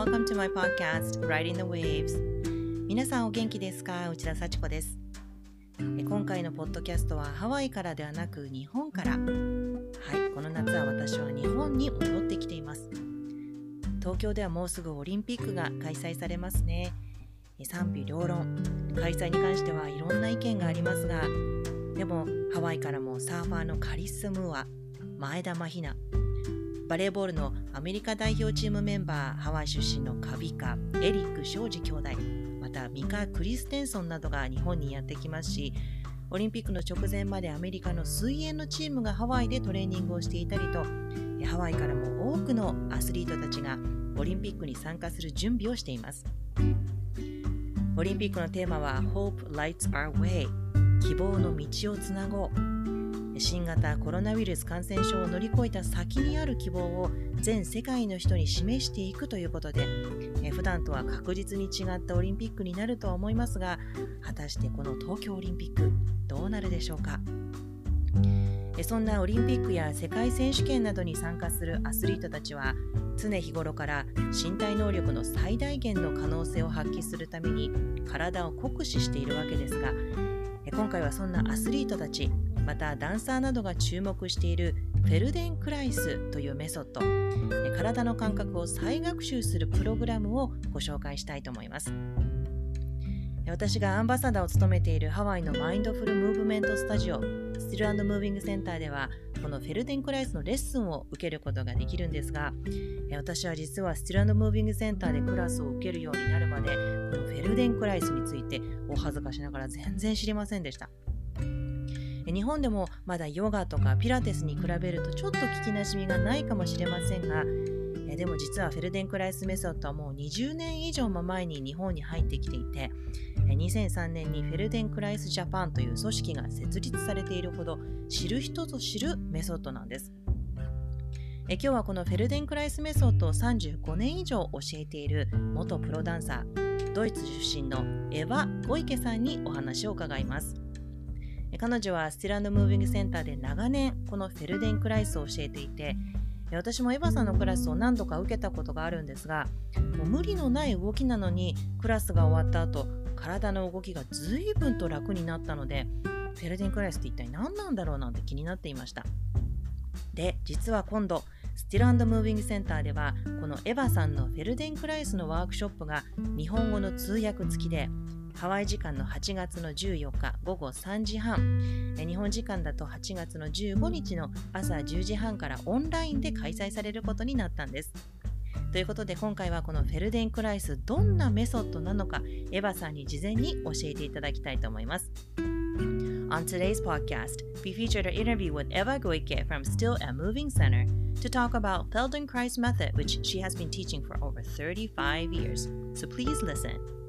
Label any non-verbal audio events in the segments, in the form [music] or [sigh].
welcome to my podcast, Riding the Waves. 皆さんお元気ですか？内田幸子です。今回のポッドキャストはハワイからではなく日本から。はい、この夏は私は日本に戻ってきています。東京ではもうすぐオリンピックが開催されますね。賛否両論、開催に関してはいろんな意見がありますが、でもハワイからもサーファーのカリス・ムーア、前田真ひな、バレーボールのアメリカ代表チームメンバーハワイ出身のカビカエリック庄司兄弟またミカ・クリステンソンなどが日本にやってきますしオリンピックの直前までアメリカの水泳のチームがハワイでトレーニングをしていたりとハワイからも多くのアスリートたちがオリンピックに参加する準備をしています。オリンピックのテーマは Hope Lights Our Way 希望の道をつなごう。新型コロナウイルス感染症を乗り越えた先にある希望を全世界の人に示していくということで普段とは確実に違ったオリンピックになるとは思いますが果たしてこの東京オリンピックどうなるでしょうか？そんなオリンピックや世界選手権などに参加するアスリートたちは常日頃から身体能力の最大限の可能性を発揮するために体を酷使しているわけですが今回はそんなアスリートたちまたダンサーなどが注目しているフェルデンクライスというメソッド。体の感覚を再学習するプログラムをご紹介したいと思います。私がアンバサダーを務めているハワイのマインドフルムーブメントスタジオスティルムービングセンターではこのフェルデンクライスのレッスンを受けることができるんですが私は実は Still Moving Center でクラスを受けるようになるまでこのフェルデンクライスについてお恥ずかしながら全然知りませんでした。日本でもまだヨガとかピラティスに比べるとちょっと聞きなじみがないかもしれませんがでも実はフェルデンクライスメソッドはもう20年以上も前に日本に入ってきていて2003年にフェルデンクライスジャパンという組織が設立されているほど知る人ぞ知るメソッドなんです。今日はこのフェルデンクライスメソッドを35年以上教えている元プロダンサードイツ出身のエヴァ・ゴイケさんにお話を伺います。彼女はスティランドムービングセンターで長年このフェルデンクライスを教えていて私もエヴァさんのクラスを何度か受けたことがあるんですがもう無理のない動きなのにクラスが終わった後体の動きが随分と楽になったのでフェルデンクライスって一体何なんだろうなんて気になっていました。で実は今度スティランドムービングセンターではこのエヴァさんのフェルデンクライスのワークショップが日本語の通訳付きでハワイ時間の8月の14日午後3時半日本時間だと8月の15日の朝10時半からオンラインで開催されることになったんです。ということで今回はこのフェルデンクライスどんなメソッドなのかエヴァさんに事前に教えていただきたいと思います。On today's podcast, we featured an interview with Eva Goike from Still a Moving Center to talk about Feldenkrais method, which she has been teaching for over 35 years. So please listen.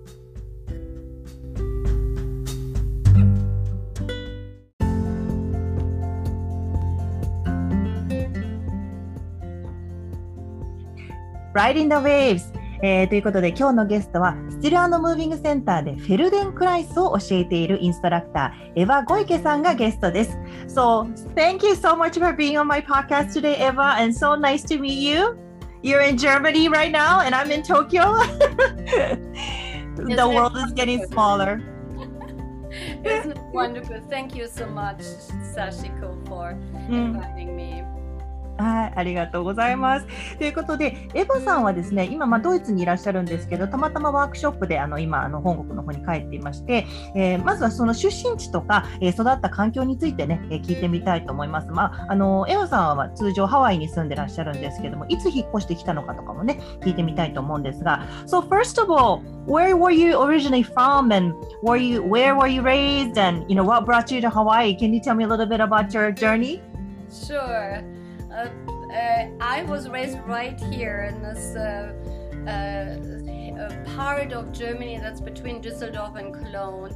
Riding the Waves、えー、ということで今日のゲストはスティルムービングセンターでフェルデンクライスを教えているインストラクターエヴァ・ゴイケさんがゲストです。So, thank you so much for being on my podcast today, Eva, and so nice to meet you. You're in Germany right now, and I'm in Tokyo. [laughs] the world is getting smaller. [laughs] It's wonderful. Thank you so much, Sashiko, for inviting me. はい、ありがとうございます。ということで、エヴァさんはですね、今、まあ、ドイツにいらっしゃるんですけど、たまたまワークショップであの今あの、本国の方に帰っていまして、えー、まずはその出身地とか、えー、育った環境についてね、えー、聞いてみたいと思います。まあ、あのエヴァさんは通常ハワイに住んでらっしゃるんですけども、いつ引っ越してきたのかとかもね、聞いてみたいと思うんですが、So first of all, where were you originally from and were you, where were you raised and you know, what brought you to Hawaii? Can you tell me a little bit about your journey? Sure. Uh, uh, I was raised right here in this uh, uh, part of Germany that's between Düsseldorf and Cologne,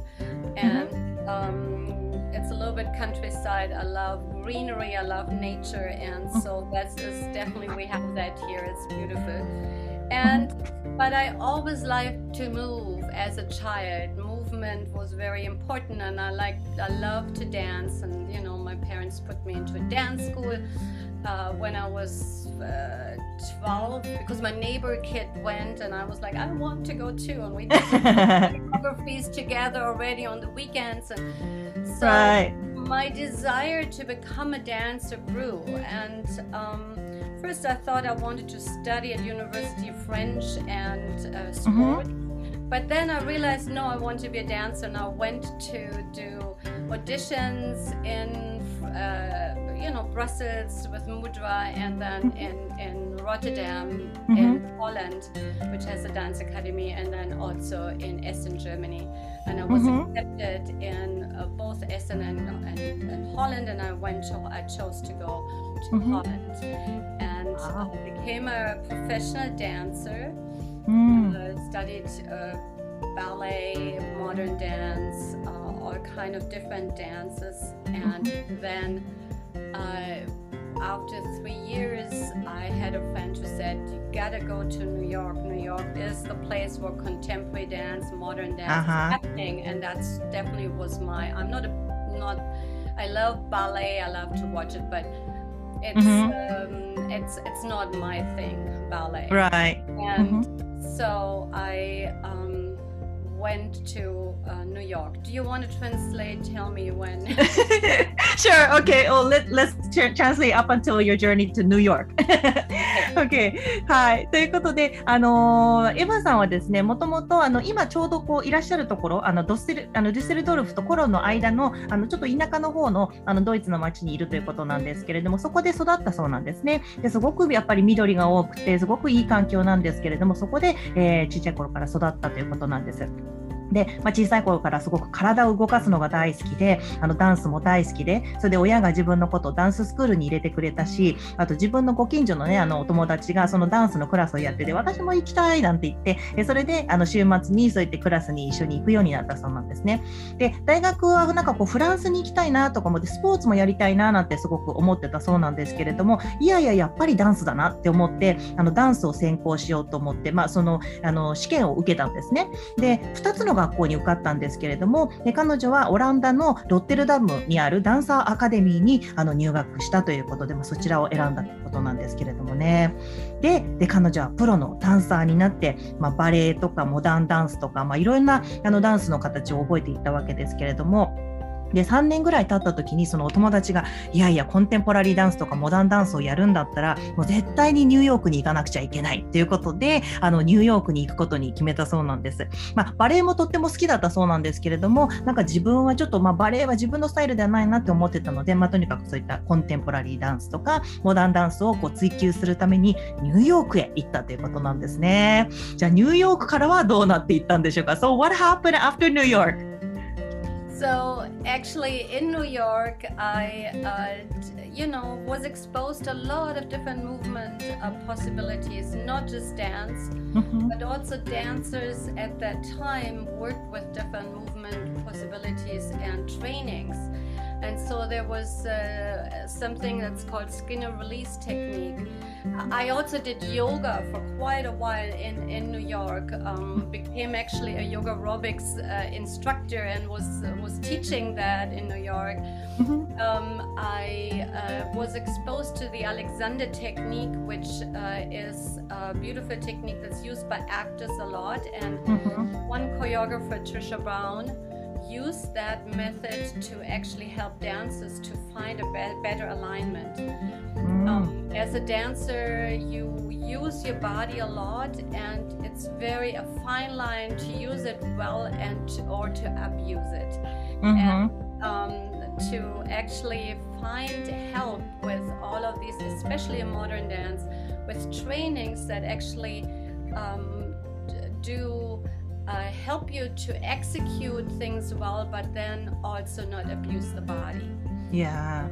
and mm-hmm. um, it's a little bit countryside. I love greenery, I love nature, and mm-hmm. so that's definitely we have that here. It's beautiful, and but I always liked to move as a child. Movement was very important, and I like I love to dance, and you know my parents put me into a dance school uh, when I was uh, 12 because my neighbor kid went and I was like, I want to go too. And we did [laughs] choreographies together already on the weekends. And so right. my desire to become a dancer grew. And um, first I thought I wanted to study at university French and uh, sport. But then I realized, no, I want to be a dancer. And I went to do auditions in, uh, you know, Brussels with Mudra and then in, in Rotterdam, in Holland, which has a dance academy, and then also in Essen, Germany. And I was Mhm. accepted in uh, both Essen and, and, and Holland, and I went to, I chose to go to Mhm. Holland. And Wow. I became a professional dancer Mm. uh, studied uh, ballet, modern dance, uh, all kind of different dances, and then uh, after three years, I had a friend who said, "You gotta go to New York. New York is the place where contemporary dance, modern dance Uh-huh. is happening," and that's definitely was my. I'm not a not. I love ballet. I love to watch it, but it's Mhm. um, it's it's not my thing, ballet Right. and so I um, went to uh, New York. Do you want to translate? Tell me when. [laughs] sure. Okay. Oh, let, let's tr- translate up until your journey to New York. [laughs] okay. はい。ということで、あのーエヴァさんはですね、もともと、あの、今ちょうどこういらっしゃるところ、あの、ドッセル、あの、デュッセルドルフとコロンの間の、あの、ちょっと田舎の方の、あの、ドイツの町にいるということなんですけれども、そこで育ったそうなんですね。ですごくやっぱり緑が多くて、すごくいい環境なんですけれども、そこで、えー、ちっちゃい頃から育ったということなんです。で、まあ、小さい頃からすごく体を動かすのが大好きであのダンスも大好きでそれで親が自分のことをダンススクールに入れてくれたしあと自分のご近所のねあのお友達がそのダンスのクラスをやってて私も行きたいなんて言ってえそれであの週末にそういってクラスに一緒に行くようになったそうなんですね。で大学はなんかこうフランスに行きたいなとか思ってスポーツもやりたいななんてすごく思ってたそうなんですけれどもいやいややっぱりダンスだなって思ってあのダンスを専攻しようと思って、まあ、そのあの試験を受けたんですね。で2つの学校に受かったんですけれどもで彼女はオランダのロッテルダムにあるダンサーアカデミーにあの入学したということで、まあ、そちらを選んだということなんですけれどもねでで彼女はプロのダンサーになって、まあ、バレエとかモダンダンスとか、まあ、いろんなあのダンスの形を覚えていったわけですけれども。で3年ぐらい経った時にそのお友達がいやいやコンテンポラリーダンスとかモダンダンスをやるんだったらもう絶対にニューヨークに行かなくちゃいけないということであのニューヨークに行くことに決めたそうなんです。まあ、バレエもとっても好きだったそうなんですけれどもなんか自分はちょっと、まあ、バレエは自分のスタイルではないなって思ってたので、まあ、とにかくそういったコンテンポラリーダンスとかモダンダンスをこう追求するためにニューヨークへ行ったということなんですね。じゃあニューヨークからはどうなっていったんでしょうか ?So what happened after New York? So actually, in New York, I, uh, you know, was exposed to a lot of different movement uh, possibilities, not just dance, but also dancers at that time worked with different movement possibilities and trainings. And so there was uh, something that's called Skinner release technique. I also did yoga for quite a while in, in New York. Um, became actually a yoga aerobics uh, instructor and was was teaching that in New York. Um, I uh, was exposed to the Alexander technique, which uh, is a beautiful technique that's used by actors a lot. And one choreographer, Trisha Brown, used that method to actually help dancers to find a be- better alignment. Um, as a dancer, you use your body a lot, and it's very a fine line to use it well and to, or to abuse it. And um, to actually find help with all of these, especially in modern dance, with trainings that actually um, do uh, help you to execute things well, but then also not abuse the body. Yeah.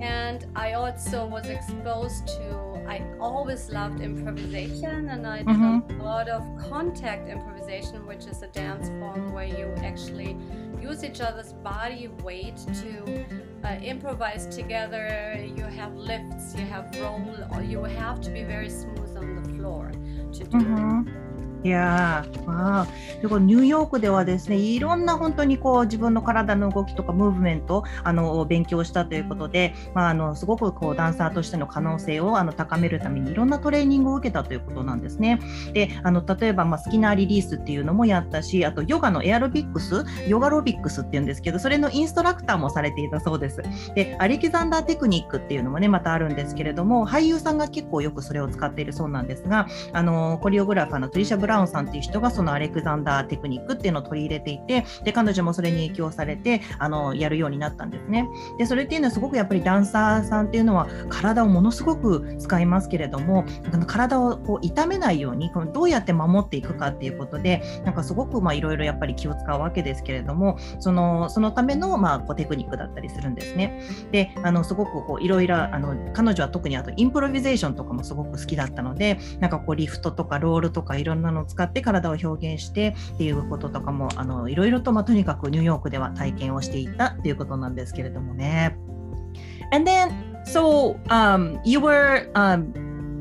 And I also was exposed to, I always loved improvisation, and I did Mhm. a lot of contact improvisation, which is a dance form where you actually use each other's body weight to uh, improvise together. You have lifts, you have roll, or you have to be very smooth on the floor to do it. いやあでこニューヨークではですねいろんな本当にこう自分の体の動きとかムーブメントあの勉強したということで、まあ、あのすごくこうダンサーとしての可能性をあの高めるためにいろんなトレーニングを受けたということなんですね。であの例えば、まあ、好きなリリースっていうのもやったしあとヨガのエアロビックス？ヨガロビックスっていうんですけどそれのインストラクターもされていたそうです。でアレキザンダーテクニックっていうのもねまたあるんですけれども俳優さんが結構よくそれを使っているそうなんですがあのコリオグラファーのトリシャ・ブラウンさんっていう人がそのアレクザンダーテクニックっていうのを取り入れていてで彼女もそれに影響されてあのやるようになったんですね。でそれっていうのはすごくやっぱりダンサーさんっていうのは体をものすごく使いますけれども体をこう痛めないようにどうやって守っていくかっていうことでなんかすごくいろいろやっぱり気を使うわけですけれどもそのそのためのまあこうテクニックだったりするんですね。であのすごくいろいろ彼女は特にあとインプロビゼーションとかもすごく好きだったのでなんかこうリフトとかロールとかいろんなのを使って体を表現してっていうこととかもあのいろいろと、まあ、とにかくニューヨークでは体験をしていたということなんですけれどもね。And then, so um, you were um,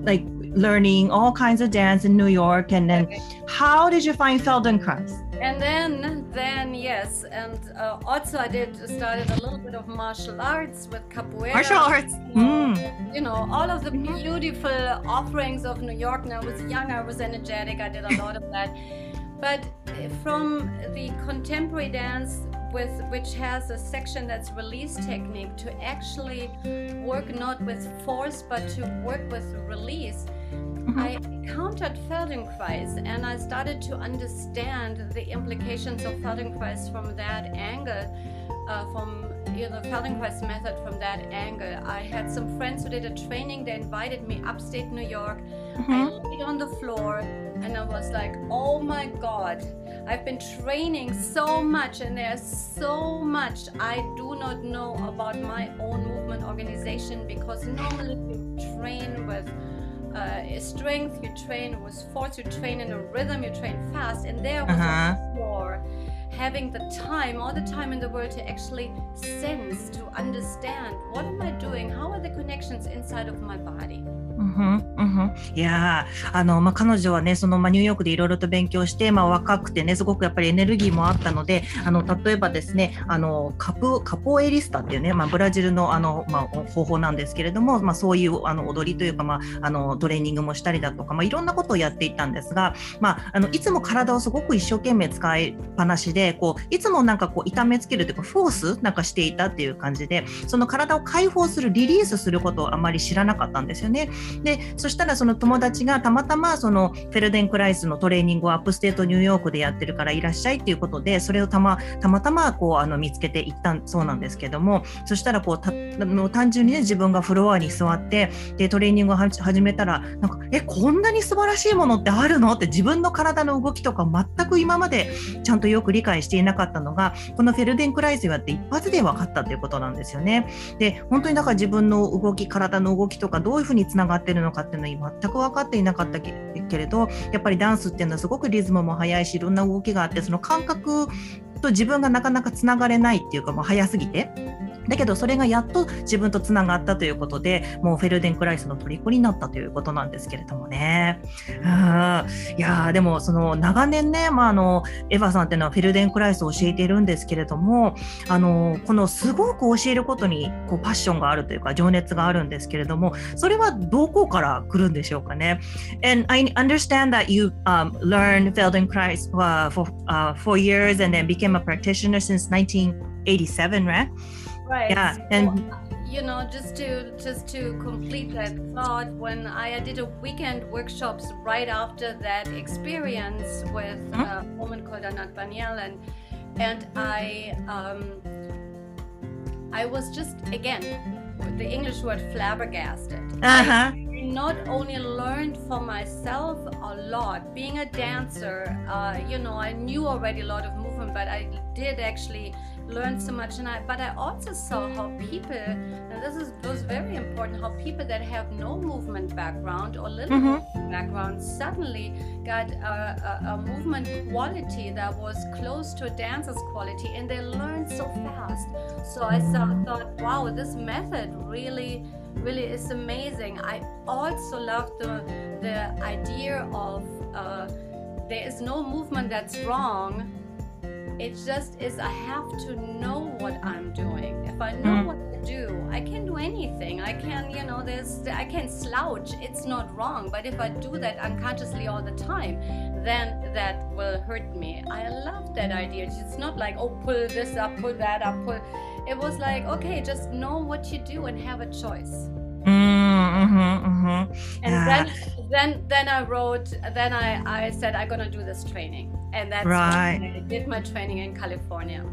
like learning all kinds of dance in New York, and then how did you find Feldenkrais? and then then yes and uh, also i did started a little bit of martial arts with capoeira. Martial arts? You know, mm. you know all of the beautiful offerings of new york. When i was young i was energetic. I did a lot of that. But from the contemporary dance with which has a section that's release technique to actually work not with force but to work with release mm-hmm. I encountered Feldenkrais and I started to understand the implications of Feldenkrais from that angle, uh, from you know Feldenkrais method from that angle. I had some friends who did a training. They invited me upstate New York. Mm-hmm. I laid on the floor and I was like, oh my god. I've been training so much, and there's so much I do not know about my own movement organization because normally you train with uh, strength, you train with force, you train in a rhythm, you train fast, and there was uh-huh. a having the time, all the time in the world to actually sense, to understand what am I doing, how are the connections inside of my body. うんうん、いやあの、まあ、彼女はねその、まあ、ニューヨークでいろいろと勉強して、まあ、若くてねすごくやっぱりエネルギーもあったのであの例えばですねあのカポカポエリスタっていうね、まあ、ブラジルのあの、まあ、方法なんですけれども、まあ、そういうあの踊りというか、まあ、あのトレーニングもしたりだとか、まあ、いろんなことをやっていたんですが、まあ、あのいつも体をすごく一生懸命使いっぱなしでこういつもなんかこう痛めつけるというかフォースなんかしていたっていう感じでその体を解放するリリースすることをあまり知らなかったんですよね。でそしたらその友達がたまたまそのフェルデンクライスのトレーニングをアップステートニューヨークでやってるからいらっしゃいっていうことでそれをたまたまたまこうあの見つけていったそうなんですけどもそしたらこうたの単純にね自分がフロアに座ってでトレーニングを始めたらなんかえこんなに素晴らしいものってあるの？って自分の体の動きとか全く今までちゃんとよく理解していなかったのがこのフェルデンクライスやって一発で分かったということなんですよね。で本当にだから自分の動き体の動きとかどういうふうにつながってるのかっていうのは全く分かっていなかったけれどやっぱりダンスっていうのはすごくリズムも速いしいろんな動きがあってその感覚と自分がなかなかつながれないっていうかもう速すぎて。だけどそれがやっと自分とつながったということでもうフェルデンクライスの虜になったということなんですけれどもね。いやでもその長年ね、まあ、あのエヴァさんっていうのはフェルデンクライスを教えているんですけれどもあのこのすごく教えることにこうパッションがあるというか情熱があるんですけれどもそれはどこから来るんでしょうかね？And I understand that you、um, learned Feldenkrais for、uh, four years and then became a practitioner since 1987, right? Right yeah and you know just to just to complete that thought when i did a weekend workshops right after that experience with mm-hmm. a woman called anat baniel and and i um i was just again the english word flabbergasted uh-huh. I, not only learned for myself a lot being a dancer uh, you know i knew already a lot of movement but i did actually learned so much and I but I also saw how people and this is was very important how people that have no movement background or little mm-hmm. background suddenly got a, a, a, movement quality that was close to a dancer's quality and they learned so fast so I thought wow this method really really is amazing I also love the the idea of uh, there is no movement that's wrong. It just is, I have to know what I'm doing. If I know mm. what to do, I can do anything. I can, you know, there's, I can slouch. It's not wrong. But if I do that unconsciously all the time, then that will hurt me. I love that idea. It's not like, oh, pull this up, pull that up, pull. It was like, okay, just know what you do and have a choice. Hmm, mm-hmm, mm-hmm. And yeah. then then, then I wrote. Then I, I said I'm gonna do this training, and that's Right. when I did my training in California.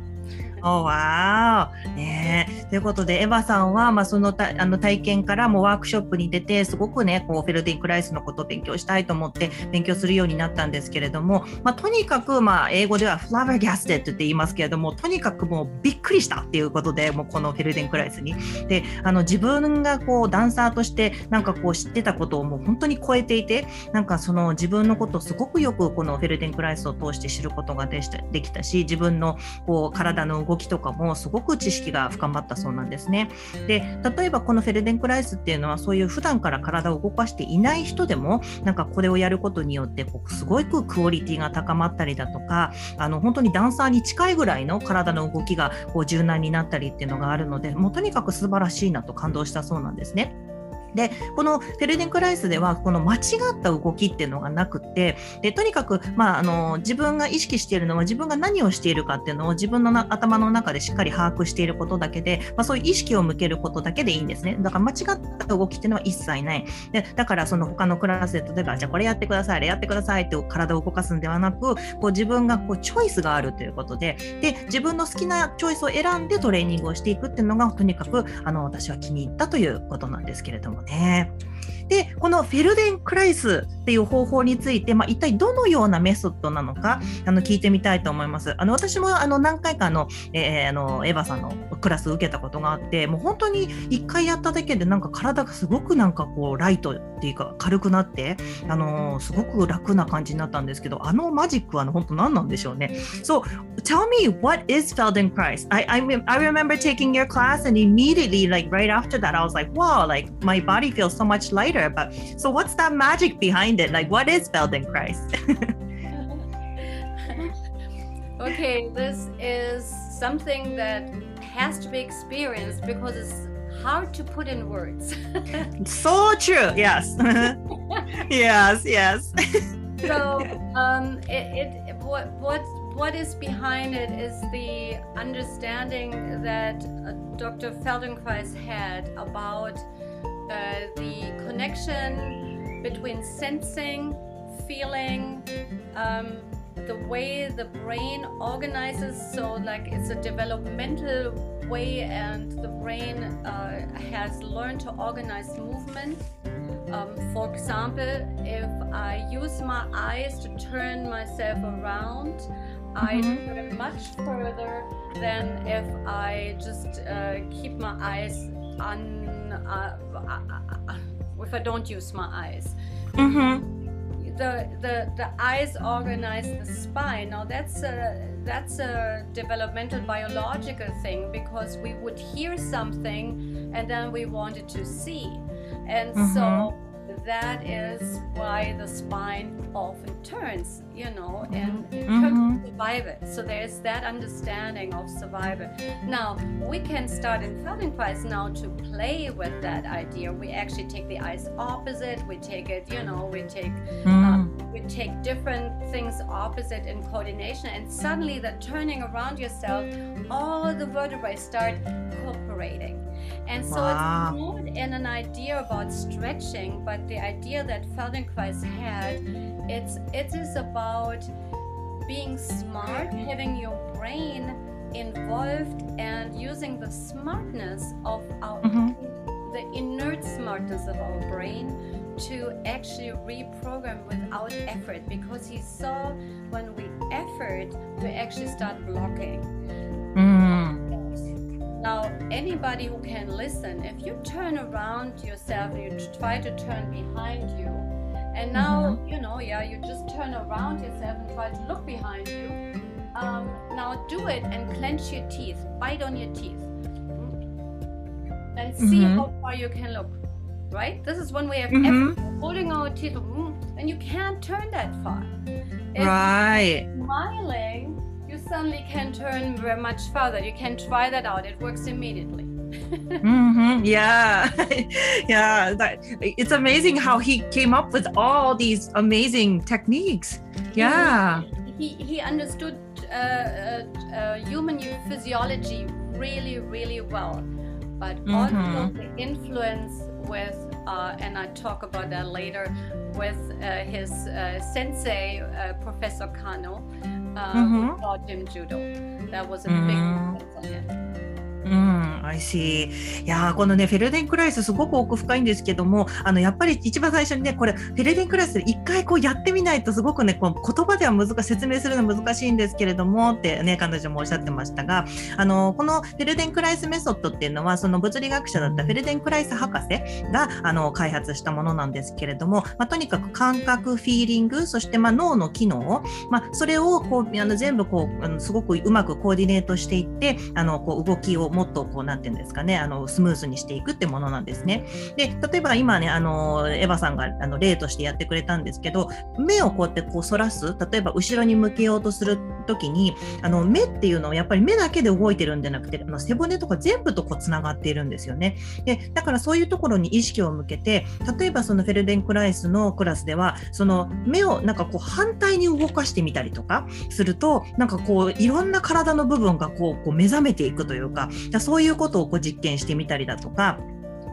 おわーねということでエヴァさんは、まあ、そのたあの体験からもワークショップに出てすごくねこうフェルディン・クライスのことを勉強したいと思って勉強するようになったんですけれども、まあ、とにかく、まあ、英語ではフラバーギャステッドって言いますけれどもとにかくもうびっくりしたっていうことでもうこのフェルディン・クライスに。であの自分がこうダンサーとしてなんかこう知ってたことをもう本当に超えていてなんかその自分のことをすごくよくこのフェルデン・クライスを通して知ることがでしたできたし自分のこう体の動ききとかもすごく知識が深まったそうなんですね。で例えばこのフェルデン・クライスっていうのはそういう普段から体を動かしていない人でもなんかこれをやることによってこうすごくクオリティが高まったりだとかあの本当にダンサーに近いぐらいの体の動きがこう柔軟になったりっていうのがあるのでもうとにかく素晴らしいなと感動したそうなんですね。でこのフェルデンクライスではこの間違った動きっていうのがなくてでとにかく、まあ、あの自分が意識しているのは自分が何をしているかっていうのを自分のな頭の中でしっかり把握していることだけで、まあ、そういう意識を向けることだけでいいんですね。だから間違った動きっていうのは一切ない。でだからその他のクラスで例えばじゃあこれやってくださいあれやってくださいって体を動かすんではなくこう自分がこうチョイスがあるということでで自分の好きなチョイスを選んでトレーニングをしていくっていうのがとにかくあの私は気に入ったということなんですけれども。ね。でこのフェルデン・クライスっていう方法について、まあ、一体どのようなメソッドなのかあの聞いてみたいと思います。あの私もあの何回かあの、えーあのエヴァさんのクラスを受けたことがあってもう本当に1回やっただけでなんか体がすごくなんかこうライトっていうか軽くなって、あのすごく楽な感じになったんですけどあのマジックはあの本当何なんでしょうね。So tell me what is Feldenkrais? I, I rem- I remember taking your class and immediately like right after that I was like wow like my body feels so much lighter but so what's that magic behind it like what is Feldenkrais? [laughs] okay, this is something that has to be experienced because it's hard to put in words. [laughs] so true yes [laughs] yes yes so um, it, it what what what is behind it is the understanding that uh, Dr. Feldenkrais had about uh, the connection between sensing, feeling, um, the way the brain organizes. So, like it's a developmental way, and the brain uh, has learned to organize movement. Um, for example, if I use my eyes to turn myself around, I Mhm. turn much further than if I just uh, keep my eyes on. Uh, uh, uh, if I don't use my eyes, mm-hmm. the the the eyes organize the spine. Now that's a that's a developmental biological thing because we would hear something and then we wanted to see, and so that is why the spine often turns, you know, and it turns Mhm. to survival. So there's that understanding of survival. Now we can start in Feldenkrais now to play with that idea. We actually take the eyes opposite. We take it, you know, we take Mm. we take different things opposite in coordination, and suddenly that turning around yourself, all the vertebrae start cooperating. And so Wow. it's not in an idea about stretching, but the idea that Feldenkrais had, it's it is about being smart, having your brain involved, and using the smartness of our Mhm. the inert smartness of our brain to actually reprogram without effort because he saw when we effort we actually start blocking. Now anybody who can listen if you turn around yourself and you try to turn behind you and now you know yeah you just turn around yourself and try to look behind you um, now do it and clench your teeth bite on your teeth and see Mhm. how far you can look right this is when we have Mhm. holding our teeth mm, and you can't turn that far If Right. smiling, suddenly can turn very much further. You can try that out. It works immediately. [laughs] mm-hmm. Yeah. [laughs] yeah. That, it's amazing how he came up with all these amazing techniques. Yeah. He, he understood uh, uh, uh, human physiology really, really well. But also Mhm. the influence with, uh, and I talk about that later, with uh, his uh, sensei, uh, Professor Kano, Mhm. who taught him judo. That was a big Mhm. influence on him. うん、I see. いやこのねフェルデンクライスすごく奥深いんですけどもあのやっぱり一番最初にねこれフェルデンクライス一回こうやってみないとすごくねこう言葉では難しい説明するの難しいんですけれどもってね彼女もおっしゃってましたがあのこのフェルデンクライスメソッドっていうのはその物理学者だったフェルデンクライス博士があの開発したものなんですけれども、まあ、とにかく感覚フィーリングそしてまあ脳の機能、まあ、それをこうあの全部こうあのすごくうまくコーディネートしていってあのこう動きをもっとこうなんていうんですかねあのスムーズにしていくってものなんですね。で例えば今ねあのエヴァさんがあの例としてやってくれたんですけど目をこうやってこう反らす例えば後ろに向けようとする時にあの目っていうのはやっぱり目だけで動いてるんじゃなくてあの背骨とか全部とこうつながっているんですよね。でだからそういうところに意識を向けて例えばそのフェルデンクライスのクラスではその目をなんかこう反対に動かしてみたりとかするとなんかこういろんな体の部分がこうこう目覚めていくというかそういうことをこう実験してみたりだとか。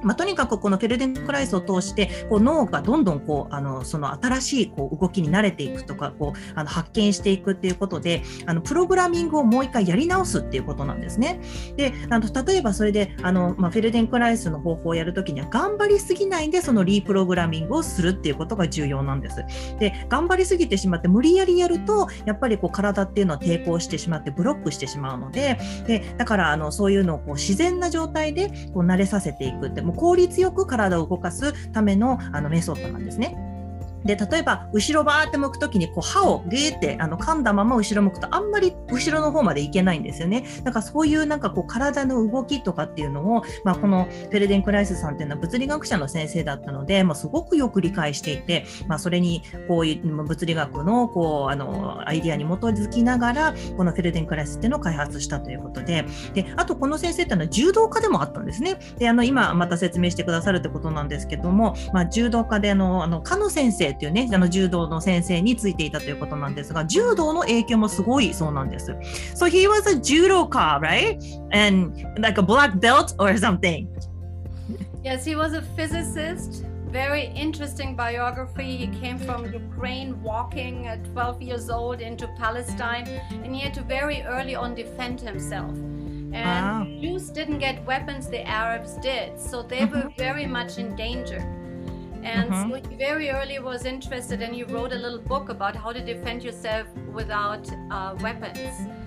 まあ、とにかくこのフェルデンクライスを通してこう脳がどんどんこうあのその新しいこう動きに慣れていくとかこうあの発見していくっていうことであのプログラミングをもう一回やり直すっていうことなんですね。であの例えばそれであの、まあ、フェルデンクライスの方法をやるときには頑張りすぎないでそのリープログラミングをするっていうことが重要なんです。で頑張りすぎてしまって無理やりやるとやっぱりこう体っていうのは抵抗してしまってブロックしてしまうのででだからあのそういうのをこう自然な状態でこう慣れさせていくっても効率よく体を動かすためのあのメソッドなんですね。で例えば後ろバーって向くときにこう歯をグーってあの噛んだまま後ろ向くとあんまり後ろの方までいけないんですよね。だからそういうなんかこう体の動きとかっていうのを、まあ、このフェルデンクライスさんっていうのは物理学者の先生だったので、まあ、すごくよく理解していて、まあ、それにこういう物理学のこうあのアイディアに基づきながらこのフェルデンクライスっていうのを開発したということでであとこの先生っていうのは柔道家でもあったんですね。であの今また説明してくださるってことなんですけども、まあ、柔道家であのあの加野先生っていうねあの柔道の先生についていたということなんですが柔道の影響もすごいそうなんです。So he was a judoka, right? And like a black belt or something. Yes, he was a physicist. Very interesting biography. He came from Ukraine, walking at 12 years old into Palestine, and he had to very early on defend himself. And Wow. Jews didn't get weapons, the Arabs did, so they were very much in danger. And so he very early was interested, and he wrote a little book about how to defend yourself without uh, weapons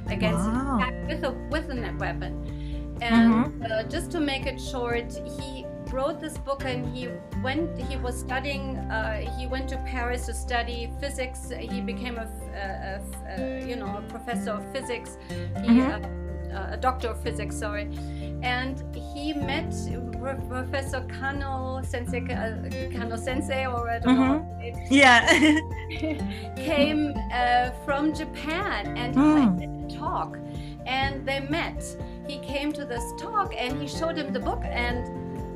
against Wow. attack with a with a weapon. And uh, just to make it short, he wrote this book and he went he was studying uh, he went to paris to study physics he became a, a- a a, you know a professor of physics he, Mhm. Uh, a doctor of physics sorry and he met Pro- professor kano sensei uh, kano sensei or i don't know say it Yeah. [laughs] came uh, from Japan and Mm. he talk and they met. He came to this talk and he showed him the book and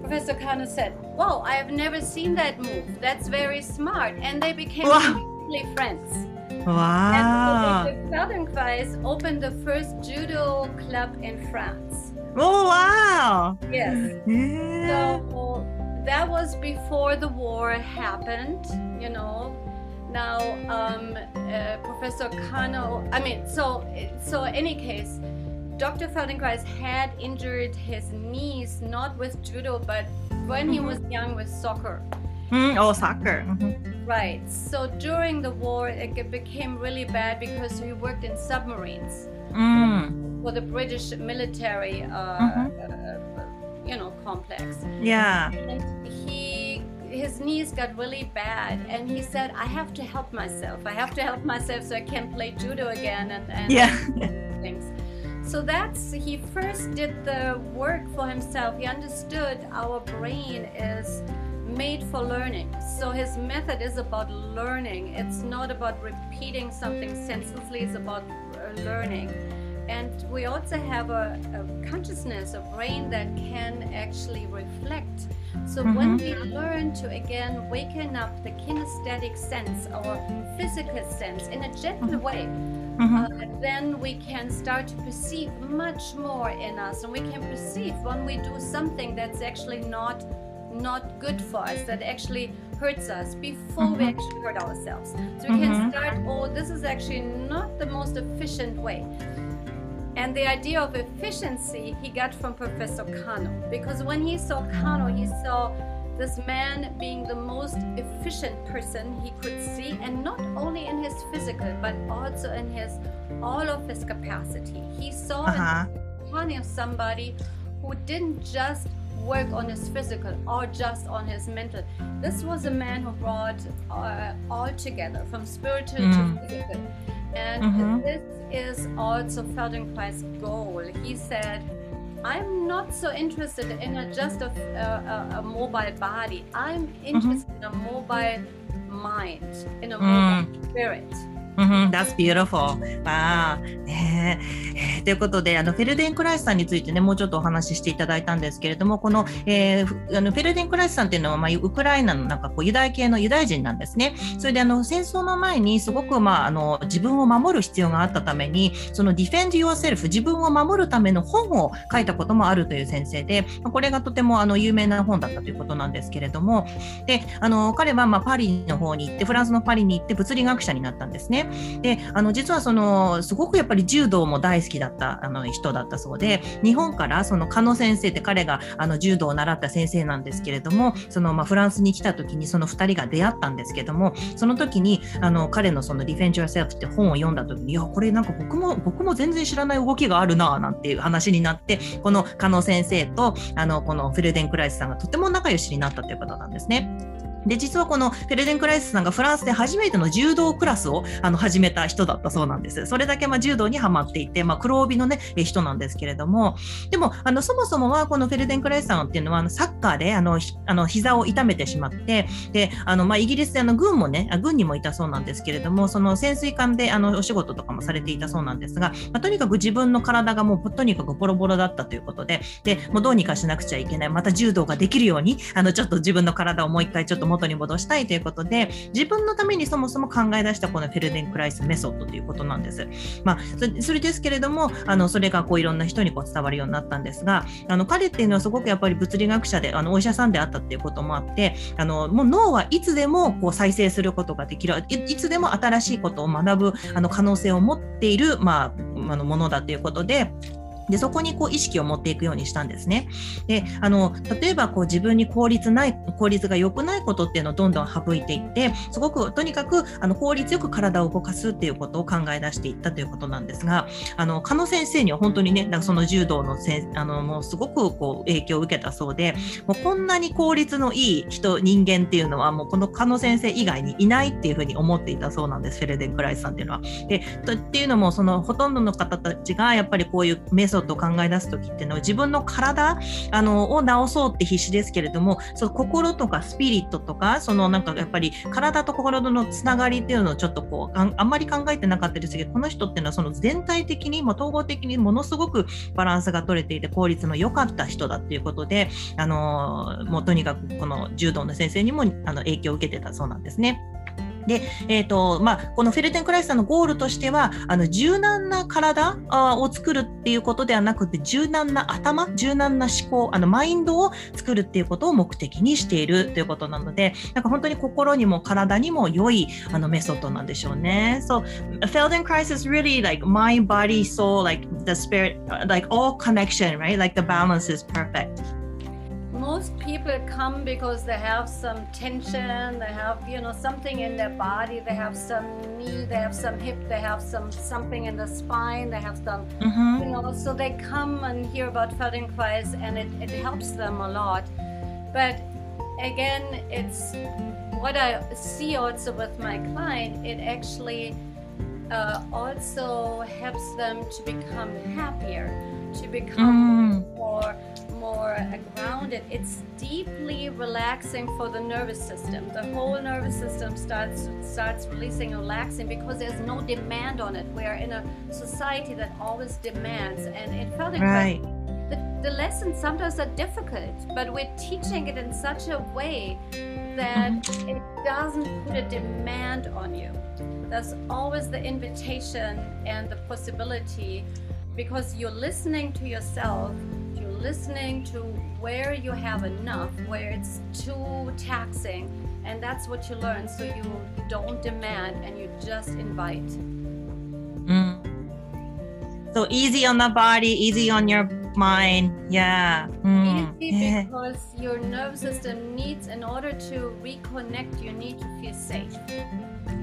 Professor Kano said, Whoa, I have never seen that move. That's very smart. And they became Wow. friends. Wow. And the Feldenkrais opened the first judo club in France. Oh, wow. Yes. Yeah. So that was before the war happened, you know. Now, um, uh, Professor Kano, I mean, so so any case, Dr. Feldenkrais had injured his knees not with judo, but when he Mhm. was young with soccer. Mm, oh, soccer. Mhm. Right. So during the war, it became really bad because he worked in submarines Mm. for the British military, uh, Mhm. uh, you know, complex. Yeah. and he his knees got really bad and he said i have to help myself i have to help myself so i can play judo again and, and Yeah. [laughs] things so that's he first did the work for himself he understood our brain is made for learning. So his method is about learning. It's not about repeating something senselessly, it's about uh, learning. And we also have a, a consciousness, a brain that can actually reflect. So when we learn to again waken up the kinesthetic sense, our physical sense, in a gentle way, uh, then we can start to perceive much more in us, and we can perceive when we do something that's actually not not good for us, that actually hurts us before we actually hurt ourselves. So we can start, oh, this is actually not the most efficient way. And the idea of efficiency he got from Professor Kano because when he saw Kano, he saw this man being the most efficient person he could see, and not only in his physical, but also in his all of his capacity. He saw Uh-huh. in Kano somebody who didn't just work on his physical or just on his mental. This was a man who brought uh, all together from spiritual Mm. to physical. And Mhm. this is also Feldenkrais's goal. He said, I'm not so interested in a, just a, a, a- a mobile body. I'm interested in a mobile mind, in a mobile spirit. うん、That's beautiful. あーねえーということであのフェルデン・クライスさんについてねもうちょっとお話ししていただいたんですけれどもこの,、えーあのフェルデン・クライスさんっていうのは、まあ、ウクライナのなんかこうユダヤ系のユダヤ人なんですね。それであの戦争の前にすごく、まあ、あの自分を守る必要があったためにその Defend Yourself 自分を守るための本を書いたこともあるという先生でこれがとてもあの有名な本だったということなんですけれどもであの彼はまあパリの方に行ってフランスのパリに行って物理学者になったんですね。であの実はそのすごくやっぱり柔道も大好きだったあの人だったそうで日本からその加野先生って彼があの柔道を習った先生なんですけれどもそのまあフランスに来た時にその2人が出会ったんですけどもその時にあの彼のその Defend Yourself って本を読んだ時にいやこれなんか僕も僕も全然知らない動きがあるななんていう話になってこの加野先生とあのこのフェルデン・クライスさんがとても仲良しになったということなんですね。で実はこのフェルデン・クライスさんがフランスで初めての柔道クラスをあの始めた人だったそうなんです。それだけまあ柔道にはまっていて、まあ、黒帯の、ね、人なんですけれども、でもあのそもそもはこのフェルデン・クライスさんっていうのはあのサッカーであのひあの膝を痛めてしまって、であのまあ、イギリスであの軍もね、軍にもいたそうなんですけれども、その潜水艦であのお仕事とかもされていたそうなんですが、まあ、とにかく自分の体がもうとにかくボロボロだったということで、でもうどうにかしなくちゃいけない、また柔道ができるように、あのちょっと自分の体をもう一回ちょっと元に戻したいということで、自分のためにそもそも考え出したこのフェルデン・クライスメソッドということなんです。まあ、それですけれども、あのそれがこういろんな人にこう伝わるようになったんですが、あの彼っていうのはすごくやっぱり物理学者で、あのお医者さんであったっていうこともあって、あのもう脳はいつでもこう再生することができる、いいつでも新しいことを学ぶあの可能性を持っている、まあ、あのものだということで、でそこにこう意識を持っていくようにしたんですね。であの例えばこう自分に効率ない効率が良くないことっていうのをどんどん省いていってすごくとにかくあの効率よく体を動かすっていうことを考え出していったということなんですがあの加野先生には本当にねだかその柔道のせんあのもうすごくこう影響を受けたそうでもうこんなに効率のいい人人間っていうのはもうこの加野先生以外にいないっていうふうに思っていたそうなんですフェルデン・クライスさんっていうのは。でとっていうのもそのほとんどの方たちがやっぱりこういうメソッドを考え出す時っていうのは自分の体あのを治そうって必死ですけれどもその心とかスピリットとかそのなんかやっぱり体と心のつながりっていうのをちょっとこうあんあんまり考えてなかったですけどこの人っていうのはその全体的にも統合的にものすごくバランスが取れていて効率の良かった人だっていうことであのもうとにかくこの柔道の先生にもあの影響を受けてたそうなんですね。で、えーとまあ、このフェルテン・クライスさんのゴールとしてはあの柔軟な体あを作るっていうことではなくて柔軟な頭柔軟な思考あのマインドを作るっていうことを目的にしているということなのでなんか本当に心にも体にも良いあのメソッドなんでしょうね。So Feldenkrais is really like mind, body, soul, like the spirit, like all connection, right? Like the balance is perfect. Most people come because they have some tension they have you know something in their body they have some knee they have some hip they have some something in the spine they have some Mhm. you know so they come and hear about Feldenkrais and it, it helps them a lot but again it's what i see also with my client it actually uh, also helps them to become happier to become Mm. more more grounded. It's deeply relaxing for the nervous system. The whole nervous system starts starts releasing and relaxing because there's no demand on it. We're in a society that always demands, and it felt Right. the, the lessons sometimes are difficult, but we're teaching it in such a way that it doesn't put a demand on you there's always the invitation and the possibility because you're listening to yourself, you're listening to where you have enough, where it's too taxing, and that's what you learn. So you don't demand and you just invite. Mm. So easy on the body, easy on your mind. Yeah. Mm. Easy yeah. because your nervous system needs, in order to reconnect, you need to feel safe.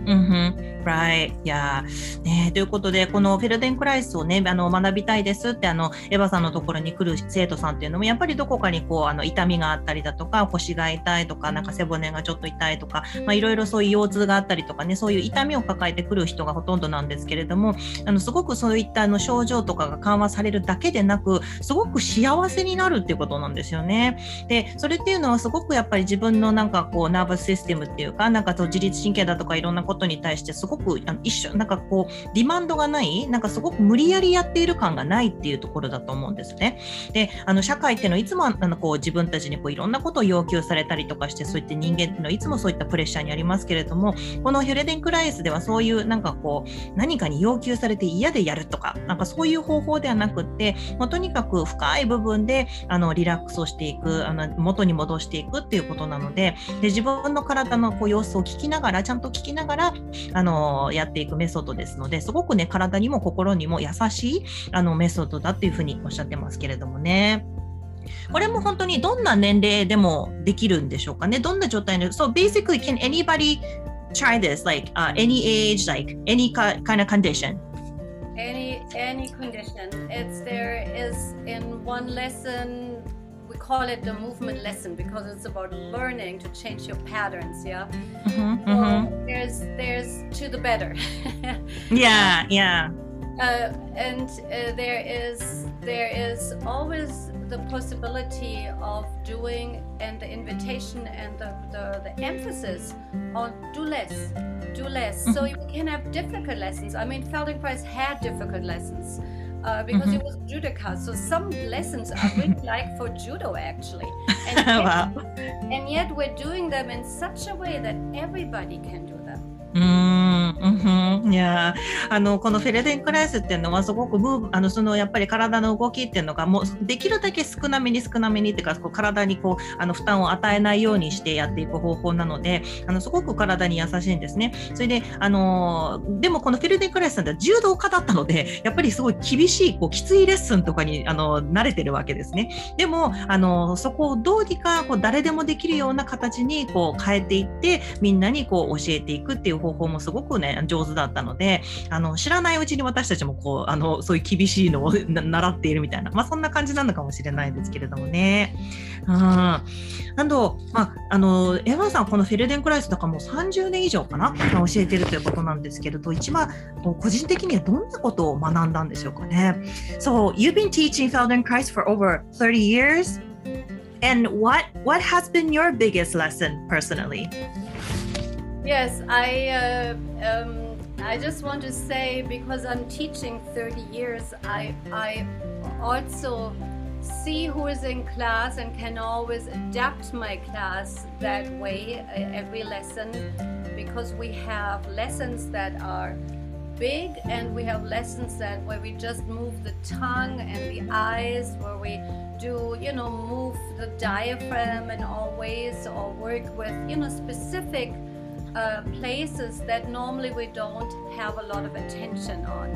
うんふん Right. いやーねということで、このフェルデンクライスをね、あの学びたいですって、あの、エヴァさんのところに来る生徒さんっていうのも、やっぱりどこかにこう、あの、痛みがあったりだとか、腰が痛いとか、なんか背骨がちょっと痛いとか、まあ、いろいろそういう腰痛があったりとかね、そういう痛みを抱えてくる人がほとんどなんですけれども、あの、すごくそういったあの症状とかが緩和されるだけでなく、すごく幸せになるっていうことなんですよね。で、それっていうのはすごくやっぱり自分のなんかこう、ナーバスシステムっていうか、なんかそう自律神経だとかいろんななことに対してすごくあの一緒、なんかこう、ディマンドがない、なんかすごく無理やりやっている感がないっていうところだと思うんですね。で、あの社会っていうのはいつもあのこう自分たちにこういろんなことを要求されたりとかして、そういった人間っていうのはいつもそういったプレッシャーにありますけれども、このヘルデンクライスではそういうなんかこう、何かに要求されて嫌でやるとか、なんかそういう方法ではなくって、もうとにかく深い部分であのリラックスをしていく、あの元に戻していくっていうことなので、で自分の体のこう様子を聞きながら、ちゃんと聞きながら、あのやっていくメソッドですので、すごくね、体にも心にも優しいあのメソッドだっていうふうにおっしゃってますけれどもね。これも本当にどんな年齢でもできるんでしょうかね。どんな状態で。So basically, can anybody try this? Like、uh, any age, like any kind of condition? Any any condition. It's there is in one lesson call it the movement lesson because it's about learning to change your patterns. Yeah. Mm-hmm, mm-hmm. There's there's to the better. [laughs] yeah. Yeah. Uh, and uh, there is there is always the possibility of doing and the invitation and the, the, the emphasis on do less do less mm-hmm. so you can have difficult lessons i mean feldenkrais had difficult lessons uh, because Mhm. it was judoka so some lessons are [laughs] really like for judo actually [laughs] and yet, wow. and yet we're doing them in such a way that everybody can do うん、うん、いやあのこのフェルデンクライスっていうのはすごくムーあのそのやっぱり体の動きっていうのがもうできるだけ少なめに少なめにっていうかこう体にこうあの負担を与えないようにしてやっていく方法なのであのすごく体に優しいんですね。それであのでもこのフェルデンクライスさんって柔道家だったので [laughs] やっぱりすごい厳しいこうきついレッスンとかにあの慣れてるわけですね。でもあのそこをどうにかこう誰でもできるような形にこう変えていってみんなにこう教えていくっていう方法もすごくね上手だったのであの知らないうちに私たちもこうあのそういう厳しいのを [laughs] 習っているみたいな、まあ、そんな感じなのかもしれないですけれどもね。うん、あと、まあ、あのエヴァンさんこのフェルデンクライスとかも30年以上かな、まあ教えてるということなんですけれど一番こう個人的にはどんなことを学んだんでしょうかね。So you've been teaching Feldenkrais for over 30 years. And what what has been your biggest lesson personally? Yes, I uh, um, I just want to say because I'm teaching 30 years, I I also see who is in class and can always adapt my class that way uh, every lesson because we have lessons that are big and we have lessons that where we just move the tongue and the eyes where we do you know move the diaphragm in all ways or work with you know specific uh, places that normally we don't have a lot of attention on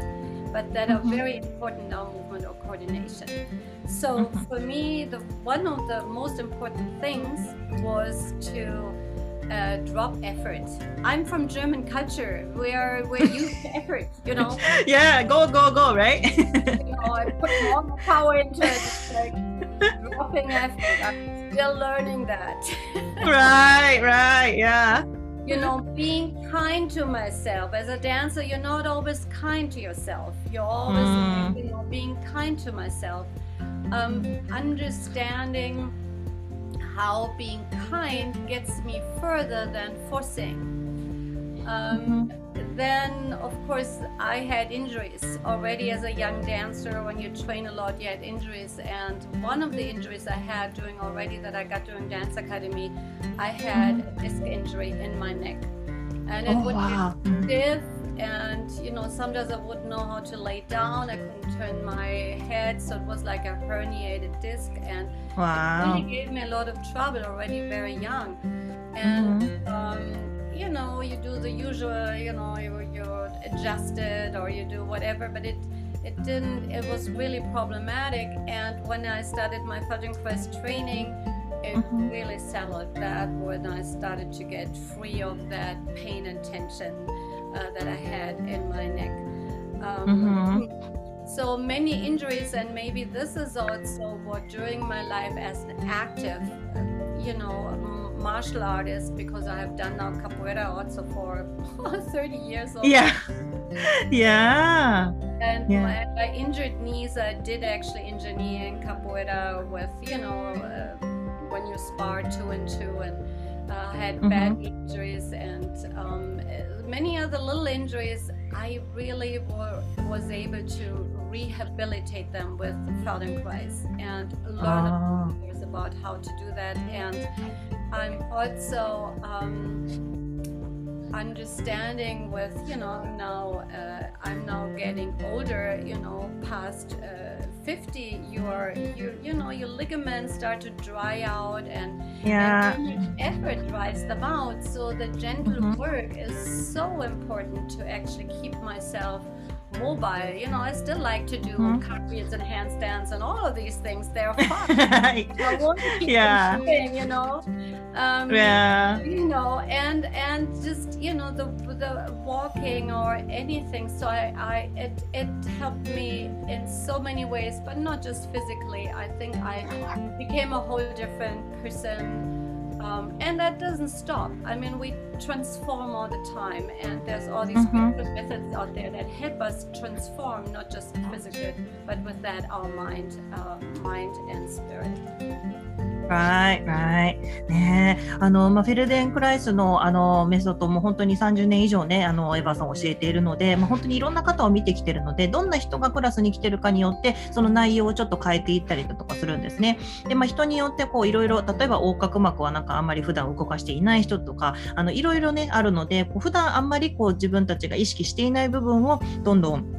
but that are Mhm. very important in our movement or coordination so Mhm. for me the one of the most important things was to uh, drop effort. I'm from German culture. We are we're [laughs] used to effort. You know, Yeah, go go go, right? you know, I put all the power into it. It's like dropping effort. I'm still learning that. [laughs] right, right, yeah. You know, being kind to myself. As a dancer, you're not always kind to yourself. You're always, Mm. you know, being kind to myself. um, understanding how being kind gets me further than forcing. Um, Then, of course, I had injuries already as a young dancer. When you train a lot, you had injuries. And one of the injuries I had doing already that I got during Dance Academy, I had a disc injury in my neck. And it Oh, would wow. get stiff and you know sometimes i wouldn't know how to lay down i couldn't turn my head so it was like a herniated disc and Wow. really gave me a lot of trouble already very young and Mm-hmm. um, you know you do the usual you know you, you're adjusted or you do whatever but it it didn't it was really problematic and when i started my Fudging Quest training it Mhm. really settled that when i started to get free of that pain and tension uh, that i had in my neck um, Mhm. so many injuries and maybe this is also what during my life as an active you know martial artist because i have done now capoeira also for [laughs] 30 years almost. Yeah. Yeah. and Yeah. my, my injured knees i did actually in capoeira with you know uh, when you spar two and two and uh, had bad injuries and um, uh, many other little injuries i really were, was able to rehabilitate them with Feldenkrais and learn years about how to do that and i'm also um, understanding with you know now uh, i'm now getting older you know past uh, 50 your you, you know your ligaments start to dry out and Yeah. and effort drives them out. So the gentle Mhm. work is so important to actually keep myself mobile. You know, I still like to do Mhm. cartwheels and handstands and all of these things. They're [laughs] fun. I want to keep Yeah. doing, you know. Um, yeah. you know and and just you know the the walking or anything so i i it it helped me in so many ways but not just physically i think i became a whole different person um, and that doesn't stop i mean we transform all the time and there's all these Mhm. beautiful methods out there that help us transform not just physically but with that our mind uh, mind and spirit Right, right. ねあの、まあ、フェルデンクライスのあのメソッドも本当に30年以上ね、あのエヴァさん教えているので、まあ、本当にいろんな方を見てきてるので、どんな人がクラスに来てるかによって、その内容をちょっと変えていったりだとかするんですね。で、まあ、人によってこういろいろ、例えば横隔膜はなんかあんまり普段動かしていない人とか、あのいろいろね、あるので、こう普段あんまりこう自分たちが意識していない部分をどんどん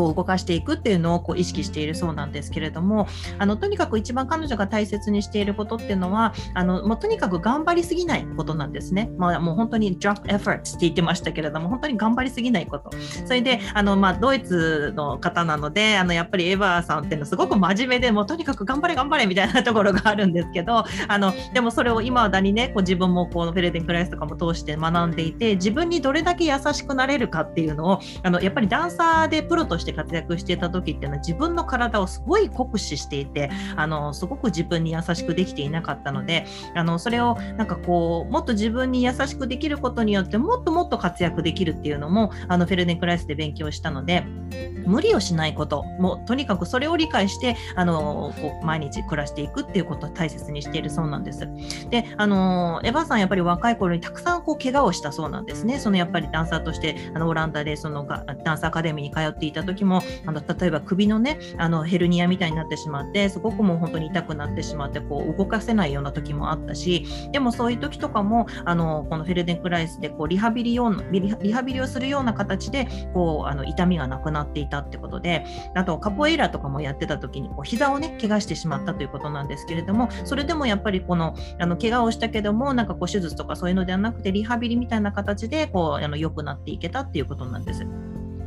こう動かしていくっていうのをこう意識しているそうなんですけれどもあのとにかく一番彼女が大切にしていることっていうのはあのもうとにかく頑張りすぎないことなんですね。まあ、もう本当に drop efforts って言ってましたけれども本当に頑張りすぎないこと。それであの、まあ、ドイツの方なのであのやっぱりエヴァーさんっていうのはすごく真面目でもうとにかく頑張れ頑張れみたいなところがあるんですけどあのでもそれを今だにねこう自分もこうフェルデンクライスとかも通して学んでいて自分にどれだけ優しくなれるかっていうのをあのやっぱりダンサーでプロとして活躍してた時っていうのは自分の体をすごい酷使していてあのすごく自分に優しくできていなかったのであのそれをなんかこうもっと自分に優しくできることによってもっともっと活躍できるっていうのもあのフェルデンクライスで勉強したので無理をしないこともとにかくそれを理解してあのこう毎日暮らしていくっていうことを大切にしているそうなんです。であのエヴァさんやっぱり若い頃にたくさんこう怪我をしたそうなんですね。そのやっぱりダンサーとしてあのオランダでそのダンスアカデミーに通っていた時もあの例えば首のねあのヘルニアみたいになってしまってすごくもう本当に痛くなってしまってこう動かせないような時もあったしでもそういう時とかもあのこのフェルデンクライスでこうリハビリようなリハリハビリをするような形でこうあの痛みがなくなっていたってことであとカポエイラとかもやってた時にこう膝をね怪我してしまったということなんですけれどもそれでもやっぱりこのあの怪我をしたけどもなんかこう手術とかそういうのではなくてリハビリみたいな形でこうあの良くなっていけたっていうことなんです。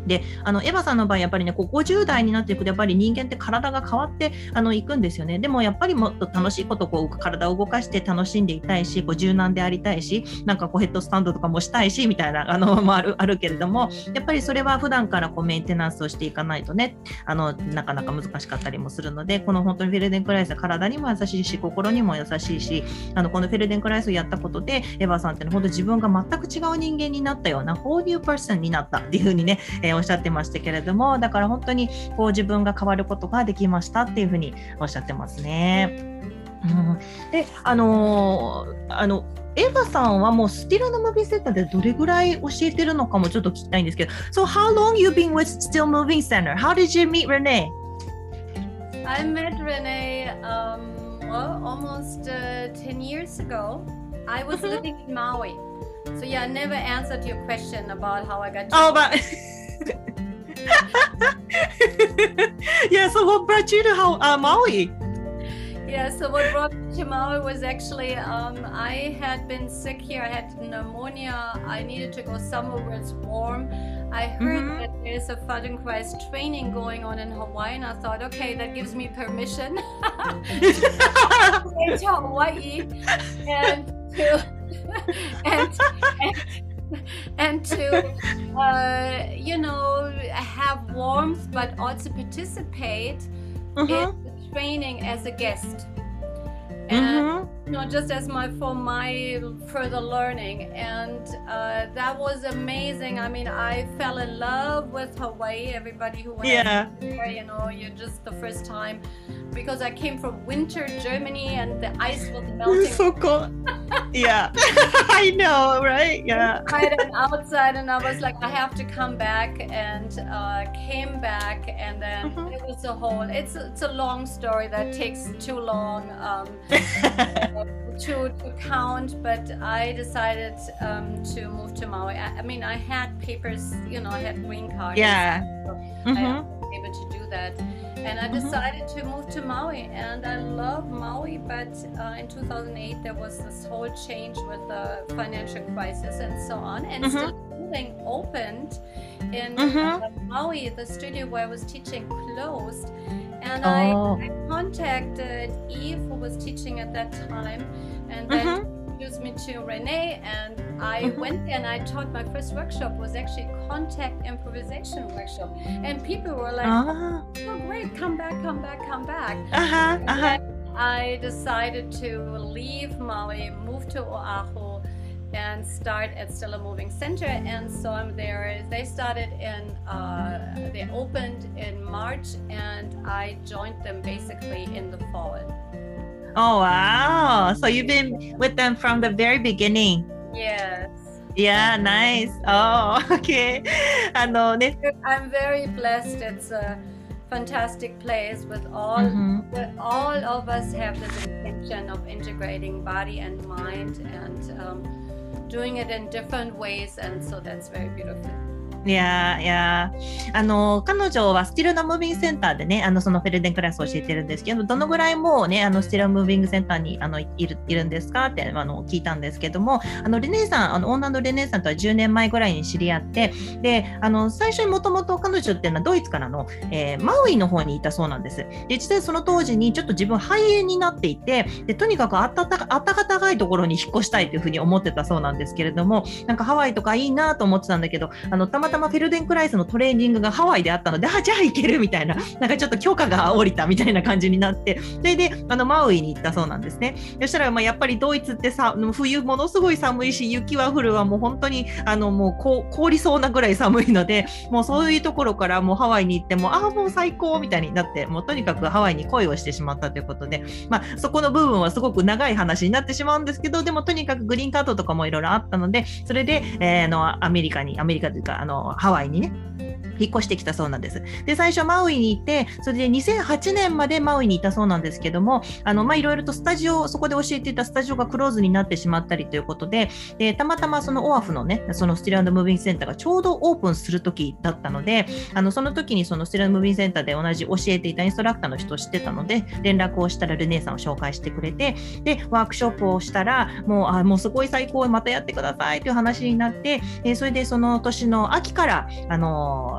であのエヴァさんの場合やっぱりねこう50代になっていくとやっぱり人間って体が変わってあのいくんですよね。でもやっぱりもっと楽しいことこう体を動かして楽しんでいたいしこう柔軟でありたいしなんかこうヘッドスタンドとかもしたいしみたいなあのもあるあるけれどもやっぱりそれは普段からこうメンテナンスをしていかないとねあのなかなか難しかったりもするのでこの本当にフェルデンクライスは体にも優しいし心にも優しいしあのこのフェルデンクライスをやったことでエヴァさんって本当自分が全く違う人間になったような whole new person になったっていうふうにね、えーおっしゃってましたけれどもだから本当にこう自分が変わることができましたっていうふうにおっしゃってますね。うん、であのー、あのエヴァさんはもうスティルのムービーセンターでどれぐらい教えてるのかもちょっと聞きたいんですけど。So how long you been with Still Moving Center? How did you meet Renee? I met Renee um, well, almost uh, 10 years ago. I was living in Maui. So yeah, I never answered your question about how I got to Oh, but [laughs] yeah, so what brought you to how, uh, Maui? Yeah, so what brought me to Maui was actually um, I had been sick here. I had pneumonia. I needed to go somewhere where it's warm. I heard mm-hmm. that there's a Feldenkrais training going on in Hawaii, and I thought, okay, that gives me permission [laughs] to Hawaii and to [laughs] and, and [laughs] and to uh, you know have warmth, but also participate mm-hmm. in training as a guest and mm-hmm. You know just as my for my further learning. And uh, that was amazing. I mean i fell in love with hawaii. Everybody who went yeah. there, you know you're just the first time. Because i came from winter germany and the ice was melting. so cold yeah. [laughs] I know right? Yeah. Inside and outside. And i was like i have to come back. And uh, came back. And then mm-hmm. it was a whole it's it's a long story that takes too long. Um, [laughs] to, to count, but I decided um, to move to Maui. I, I, mean, I had papers, you know, I had green card. Yeah. So mm-hmm. I was able to do that. And I mm-hmm. decided mm-hmm. to move to Maui, and I love Maui. But uh, in 2008, there was this whole change with the financial crisis and so on, and mm-hmm. still building opened in uh, mm-hmm. Maui. The studio where I was teaching closed, and oh. I, I, contacted Eve, who was teaching at that time, and then mm-hmm. introduced me to Renee. And I mm-hmm. went there and I taught my first workshop was actually contact improvisation workshop. And people were like, uh-huh. "Oh, great! Come back! Come back! Come back!" Uh-huh. Uh-huh. I decided to leave Maui, move to Oahu and start at Stella Moving Center. And so I'm there. They started in, uh, they opened in March, and I joined them basically in the fall. Oh, wow. So you've been with them from the very beginning. Yes. Yeah, nice. Oh, [laughs] okay. I'm very blessed. It's a fantastic place with all mm-hmm. all of us have this intention of integrating body and mind and um, doing it in different ways and so that's very beautiful いやいやあの彼女はスティルナムービングセンターでねあのそのフェルデンクラスを教えてるんですけどどのぐらいもうねあのスティルナムービングセンターにあのいるいるんですかってあの聞いたんですけどもあのレネーさんあの女のレネーさんとは10年前ぐらいに知り合ってであの最初にもともと彼女っていうのはドイツからの、えー、マウイの方にいたそうなんです。で実際その当時にちょっと自分肺炎になっていてでとにかくあったたあったかいところに引っ越したいというふうに思ってたそうなんですけれどもなんかハワイとかいいなと思ってたんだけどあのたまたまフェルデンクライスのトレーニングがハワイであったので、あ、じゃあ行けるみたいな、なんかちょっと許可が下りたみたいな感じになって、それであのマウイに行ったそうなんですね。そしたら、まあ、やっぱりドイツってさ、冬ものすごい寒いし、雪は降るわ、もう本当にあのもう凍りそうなぐらい寒いので、もうそういうところからもうハワイに行っても、ああ、もう最高みたいになって、もうとにかくハワイに恋をしてしまったということで、まあ、そこの部分はすごく長い話になってしまうんですけど、でもとにかくグリーンカードとかもいろいろあったので、それで、えー、のアメリカに、アメリカというかあのハワイにね、引っ越してきたそうなんです。で、最初マウイに行って、それで2008年までマウイにいたそうなんですけども、あの、ま、いろいろとスタジオ、そこで教えていたスタジオがクローズになってしまったりということで、でたまたまそのオアフのね、そのスティルムービングセンターがちょうどオープンする時だったので、あの、その時にそのスティルムービングセンターで同じ教えていたインストラクターの人を知ってたので、連絡をしたらルネーさんを紹介してくれて、で、ワークショップをしたら、もう、あ、もうすごい最高、またやってくださいという話になって、えそれでその年の秋から、あの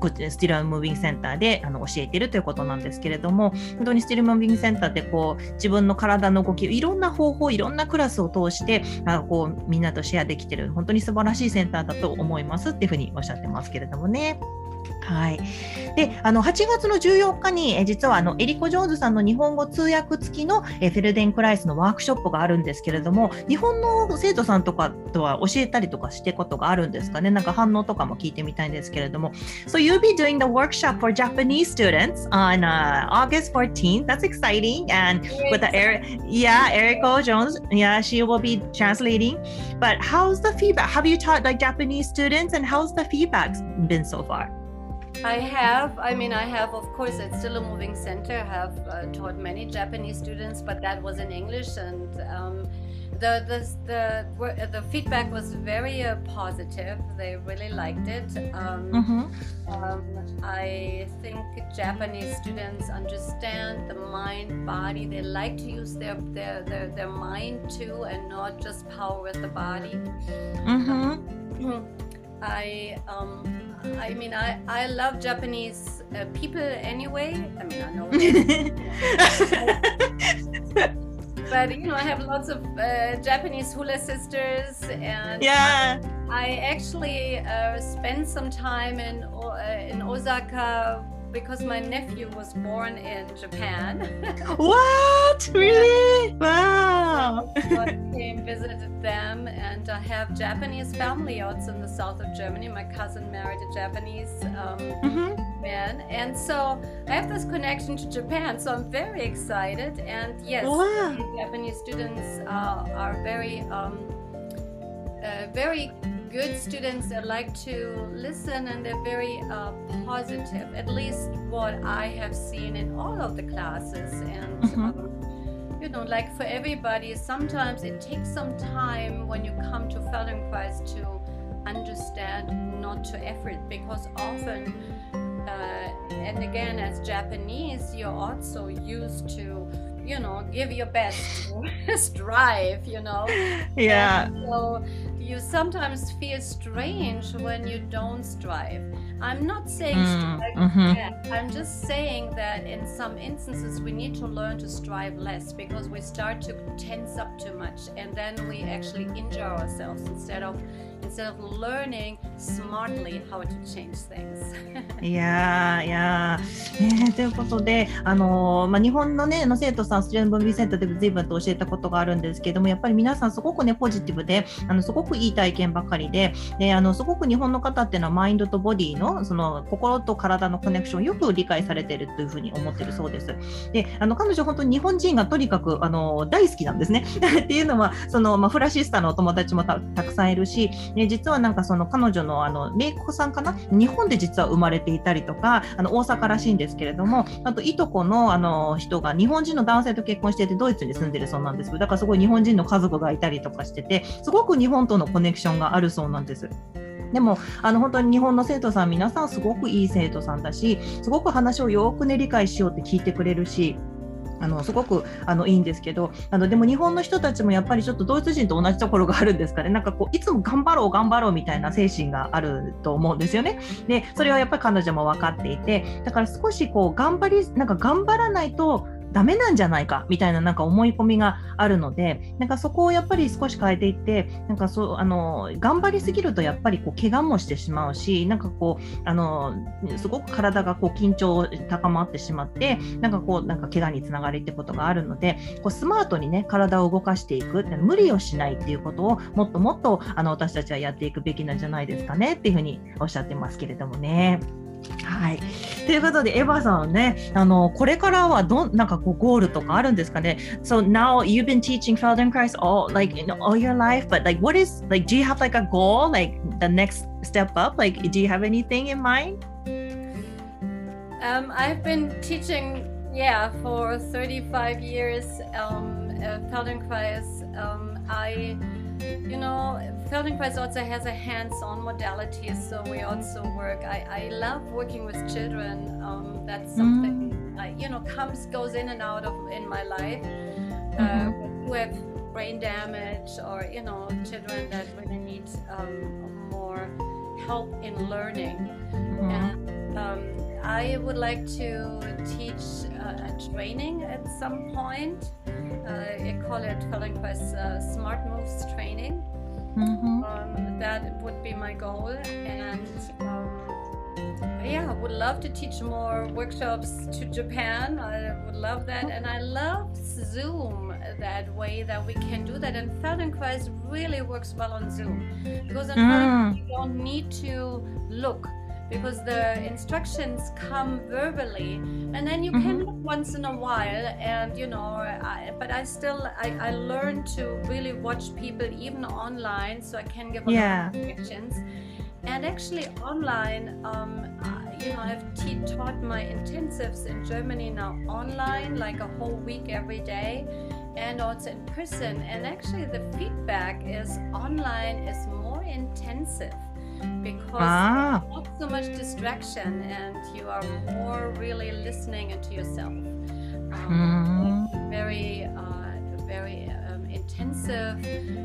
こっちスティルムービングセンターであの教えてるということなんですけれども本当にスティルムービングセンターってこう自分の体の動きいろんな方法いろんなクラスを通してあこうみんなとシェアできてる本当に素晴らしいセンターだと思いますっていうふうにおっしゃってますけれどもね。はい。で、あの8月の14日に、え実はあのエリコ・ジョーンズさんの日本語通訳付きのえフェルデン・クライスのワークショップがあるんですけれども、日本の生徒さんとかとは教えたりとかしてことがあるんですかね。なんか反応とかも聞いてみたいんですけれども。So you'll be doing the workshop for Japanese students on uh, August 14th. That's exciting. And with the Eric, yeah, Eriko Jones, yeah, she will be translating. But how's the feedback? Have you taught like Japanese students, and how's the feedback been so far? I have. I mean, I have, of course, it's still a moving center. I have uh, taught many Japanese students, but that was in English, and um, the, the the the feedback was very uh, positive. They really liked it. Um, mm-hmm. um, I think Japanese students understand the mind, body. They like to use their their their, their mind too, and not just power with the body. Mm-hmm. I um, I mean, I, I love Japanese uh, people anyway. I mean, I know. [laughs] but you know, I have lots of uh, Japanese hula sisters, and yeah, I, actually uh, spent some time in uh, in Osaka because my nephew was born in Japan. [laughs] what? Really? Wow. I came, visited them, and I have Japanese family out in the south of Germany. My cousin married a Japanese um, mm-hmm. man, and so I have this connection to Japan. So I'm very excited. And yes, wow. Japanese students uh, are very, um, uh, very good students that like to listen and they're very uh, positive, at least what I have seen in all of the classes. And, mm-hmm. um, you know, like for everybody, sometimes it takes some time when you come to Feldenkrais to understand not to effort because often uh, and again as japanese you're also used to you know give your best [laughs] strive you know yeah and so you sometimes feel strange when you don't strive. I'm not saying mm, strive mm-hmm. I'm just saying that in some instances we need to learn to strive less because we start to tense up too much and then we actually injure ourselves instead of instead of learning smartly how to change things. いやいや、ね、ということで、あのまあ、日本の,、ね、の生徒さん、スチューデントビセンターで随分と教えたことがあるんですけども、やっぱり皆さん、すごく、ね、ポジティブで、あのすごくいい体験ばかりでであの、すごく日本の方っていうのは、マインドとボディのその心と体のコネクションをよく理解されているというふうに思ってるそうです。であの彼女、本当に日本人がとにかくあの大好きなんですね。[laughs] っていうのは、そのまあ、フラシスタのお友達もたくさんいるし、ね、実はなんかその彼女のあの姪っ子さんかな？日本で実は生まれていたりとかあの大阪らしいんですけれどもあといとこのあの人が日本人の男性と結婚していてドイツに住んでるそうなんですだからすごい日本人の家族がいたりとかしててすごく日本とのコネクションがあるそうなんです。でもあの本当に日本の生徒さん皆さんすごくいい生徒さんだしすごく話をよくね理解しようって聞いてくれるしあのすごくあのいいんですけどあのでも日本の人たちもやっぱりちょっとドイツ人と同じところがあるんですかねなんかこういつも頑張ろう頑張ろうみたいな精神があると思うんですよね。でそれはやっぱり彼女も分かっていてだから少しこう頑張りなんか頑張らないとダメなんじゃないか？みたいななんか思い込みがあるのでなんかそこをやっぱり少し変えていってなんかそうあの頑張りすぎるとやっぱりこう怪我もしてしまうしなんかこうあのすごく体がこう緊張高まってしまってなんかこうなんか怪我につながるってことがあるのでこうスマートにね体を動かしていく無理をしないっていうことをもっともっとあの私たちはやっていくべきなんじゃないですかねっていうふうにおっしゃってますけれどもね。はい。ということで、エヴァさんね、あの、これからはど、なんかこう、ゴールとかあるんですかね ?So now you've been teaching Feldenkrais all, like, in all your life, but like, what is, like, do you have like a goal, like the next step up? Like, do you have anything in mind? Um, I've been teaching, yeah, for 35 years, um, uh, Feldenkrais. Um, I, you know, Feldenkrais also has a hands-on modality, so we also work. I, I love working with children. Um, that's something mm. I, you know comes goes in and out of in my life. Uh, mm-hmm. who have brain damage or you know children that really need um, more help in learning. Mm-hmm. And um, I would like to teach uh, a training at some point. Uh, I call it Feldenkrais uh, Smart Moves Training. Mm-hmm. Um, that would be my goal, and um, yeah, I would love to teach more workshops to Japan. I would love that. And I love Zoom that way that we can do that. And Feldenkrais really works well on Zoom because on mm. you don't need to look because the instructions come verbally and then you mm-hmm. can look once in a while and you know I, but i still I, I learn to really watch people even online so i can give yeah. directions and actually online um, you know i've te- taught my intensives in germany now online like a whole week every day and also in person and actually the feedback is online is more intensive because ah. not so much distraction and you are more really listening into yourself um, mm. very uh, very um, intensive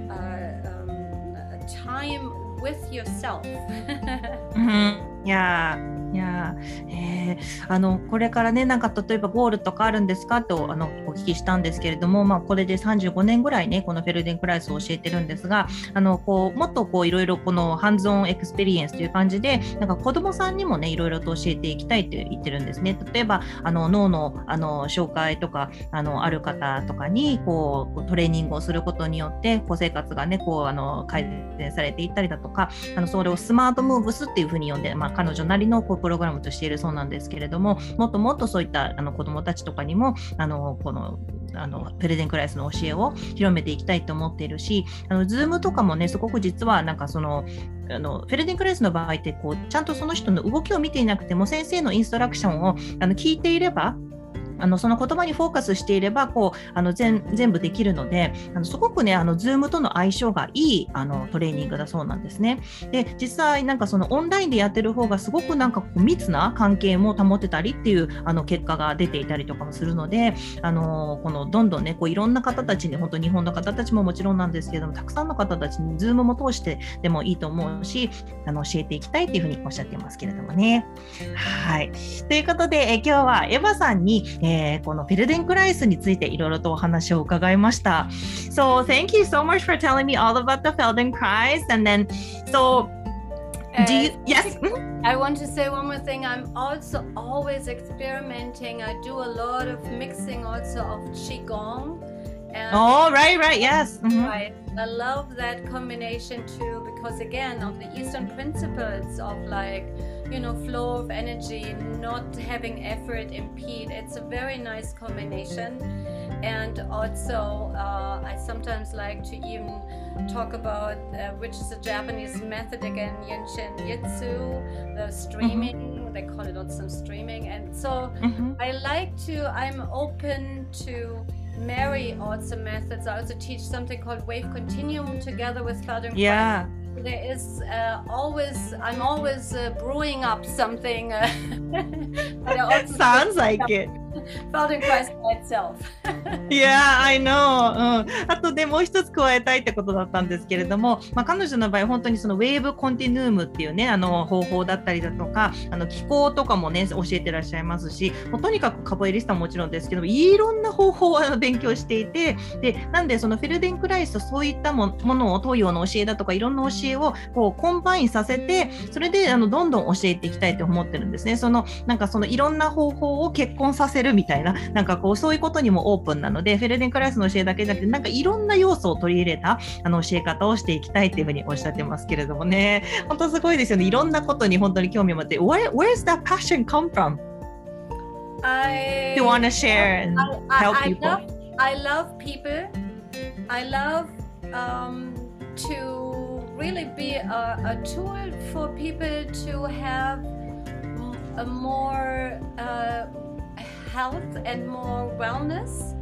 uh, um, time with yourself mm-hmm. [laughs] Yeah. いやえー、あのこれからねなんか例えばゴールとかあるんですか？とあのお聞きしたんですけれども、まあ、これで35年ぐらいねこのフェルデンクライスを教えてるんですがあのこうもっとこういろいろこの hands-on experience という感じでなんか子どもさんにもねいろいろと教えていきたいと言ってるんですね例えばあの脳のあの障害とかあのある方とかにこうトレーニングをすることによってこう生活がねこうあの改善されていったりだとかあのそれをスマートムーブスっていうふうに呼んで、まあ、彼女なりのこうプログラムとしているそうなんですけれどももっともっとそういったあの子どもたちとかにもあのこのあのプレゼンクライスの教えを広めていきたいと思っているし、あの Zoom とかもね、すごく実はなんかその、あのフェルディンクライスの場合ってこうちゃんとその人の動きを見ていなくても先生のインストラクションをあの聞いていればあのその言葉にフォーカスしていればこうあの全部できるのであのすごくねあの Zoom との相性がいいあのトレーニングだそうなんですね。で実際なんかそのオンラインでやってる方がすごくなんかこう密な関係も保てたりっていうあの結果が出ていたりとかもするのであのこのどんどんねこういろんな方たちに本当日本の方たちももちろんなんですけどもたくさんの方たちに Zoom も通してでもいいと思うしあの教えていきたいっていうふうにおっしゃってますけれどもね。はいということでえ今日はエヴァさんに、ええー、このフェルデンクライスについていろいろとお話を伺いました。So thank you so much for telling me all about the Feldenkrais and then so do you yes I want to say one more thing I'm also always experimenting I do a lot of mixing also of qigong and oh right right yes mm-hmm. right I love that combination too because again of the Eastern principles of like you know flow of energy not having effort impede it's a very nice combination and also uh, i sometimes like to even talk about uh, which is a japanese method again yenshin jitsu the streaming mm-hmm. they call it also streaming and so mm-hmm. i like to i'm open to marry also methods i also teach something called wave continuum together with Feldenkrais. yeah there is uh, always i'm always uh, brewing up something uh, [laughs] sounds like [laughs] it [laughs] found Christ by itself. [laughs] yeah, I know、うん。あとでもう一つ加えたいってことだったんですけれども、まあ、彼女の場合、本当にその Wave Continuum っていうね、あの方法だったりだとか、あの気功とかもね、教えてらっしゃいますし、もうとにかくカポエリスタももちろんですけど、いろんな方法を勉強していて、でなんでそのフェルデンクライスとそういったものを東洋の教えだとか、いろんな教えをこう combine させて、それであのどんどん教えていきたいと思ってるんですね。そのなんかそのいろんな方法を結婚させるみたいな、なんかこうそういうことにもオープンなので、フェルデンクライスの教えだけじゃなくて、なんかいろんな要素を取り入れたあの教え方をしていきたいっていうふうにおっしゃってますけれどもね、本当すごいですよね。いろんなことに本当に興味を持って、Where, where's that passion come from? I you want to share and I, help I, people? Love, I love people. I love um, to really be a, a tool for people to have a more uh, health and more wellness.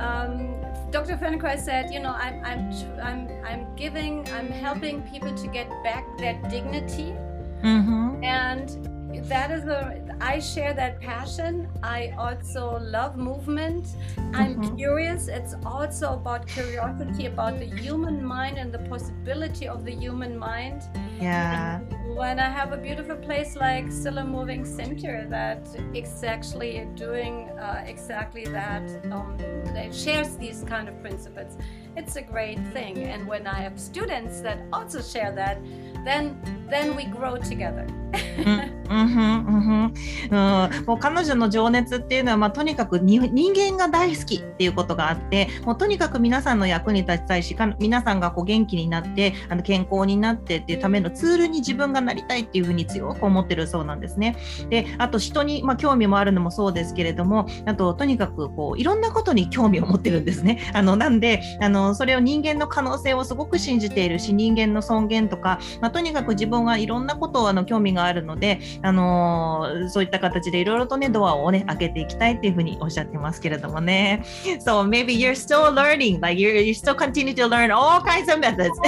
Um, Dr. Feldenkrais said, you know, I'm, I'm, I'm, I'm giving, I'm helping people to get back their dignity. Mm-hmm. And that is a i share that passion. I also love movement. I'm mm-hmm. curious. It's also about curiosity about the human mind and the possibility of the human mind. Yeah. And when i have a beautiful place like still a moving center that is actually doing uh, exactly that um, that shares these kind of principles it's a great thing. And when I have students that also share that, then then we grow together. うんうんうん、もう彼女の情熱っていうのは、まあ、とにかく人間が大好きっていうことがあってもうとにかく皆さんの役に立ちたいし皆さんがこう元気になってあの健康になってっていうためのツールに自分がなりたいっていうふうに強く思ってるそうなんですね。であと人に、まあ、興味もあるのもそうですけれどもあととにかくこういろんなことに興味を持ってるんですね。あのなんであのそれを人間の可能性をすごく信じているし人間の尊厳とか、まあ、とにかく自分はいろんなことをあの興味があるのであのそういった形でいろいろとねドアをね開けていきたいっていうふうにおっしゃってますけれどもね。So maybe you're still learning, like you you still continue to learn all kinds of methods.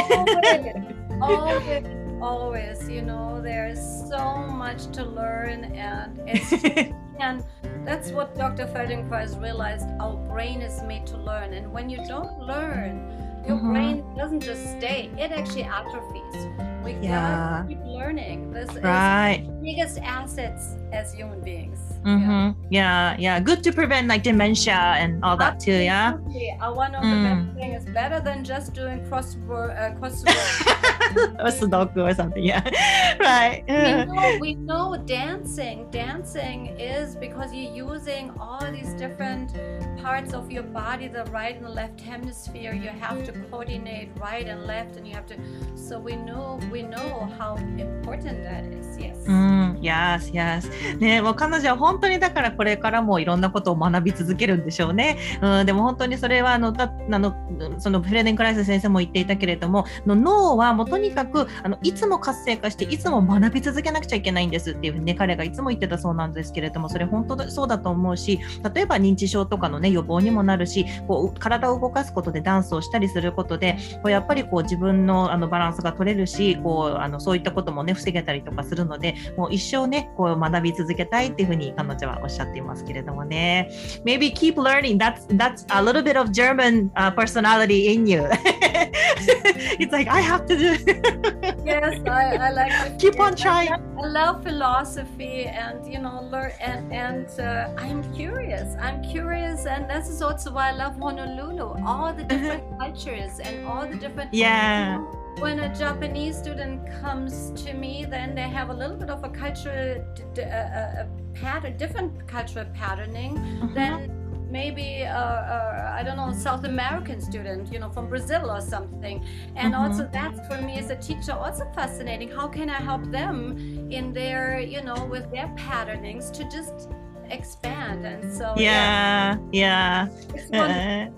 always, always, you know, there's so much to learn and it's and that's what Dr. Feldenkrais realized. Our brain is made to learn, and when you don't learn, your mm-hmm. brain doesn't just stay; it actually atrophies. We yeah. gotta keep learning. This right. is biggest assets as human beings. Mm-hmm. Yeah. yeah, yeah. Good to prevent like dementia and all that too. Yeah. Uh, one of the mm. best things is better than just doing crossword uh, crossword or Sudoku or something. Yeah. [laughs] right. we, know, [laughs] we know dancing. Dancing is because you're using all these different parts of your body, the right and the left hemisphere. You have to coordinate right and left, and you have to. So we know we know how important that is. Yes. Mm, yes, yes. ね、もう彼女は本当にだからこれからもいろんなことを学び続けるんでしょうね。うん、でも本当にそれはあのだあのそのフレデン・クライス先生も言っていたけれども、の脳はもうとにかくあのいつも活性化していつも学び続けなくちゃいけないんですっていうふうにね彼がいつも言ってたそうなんですけれども、それ本当だそうだと思うし、例えば認知症とかのね予防にもなるし、こう体を動かすことでダンスをしたりすることで、こうやっぱりこう自分のあのバランスが取れるし、こうあのそういったこともね防げたりとかするので、もう一生ねこう学び続けたいっていうふうに彼女はおっしゃっていますけれどもね。Maybe keep learning. That's that's a little bit of German、uh, personality in you. it's like I have to do. yes, I, I like. Keep on trying. I love philosophy and you know learn and and uh, I'm curious. I'm curious, and this is also why I love Honolulu. All the different cultures and all the different. Yeah. When a Japanese student comes to me, then they have a little bit of a cultural a, a pattern, different cultural patterning mm-hmm. than maybe I don't know South American student, you know, from Brazil or something. And mm-hmm. also that's for me as a teacher also fascinating. How can I help them in their, you know, with their patternings to just expand? And so yeah, yeah. yeah.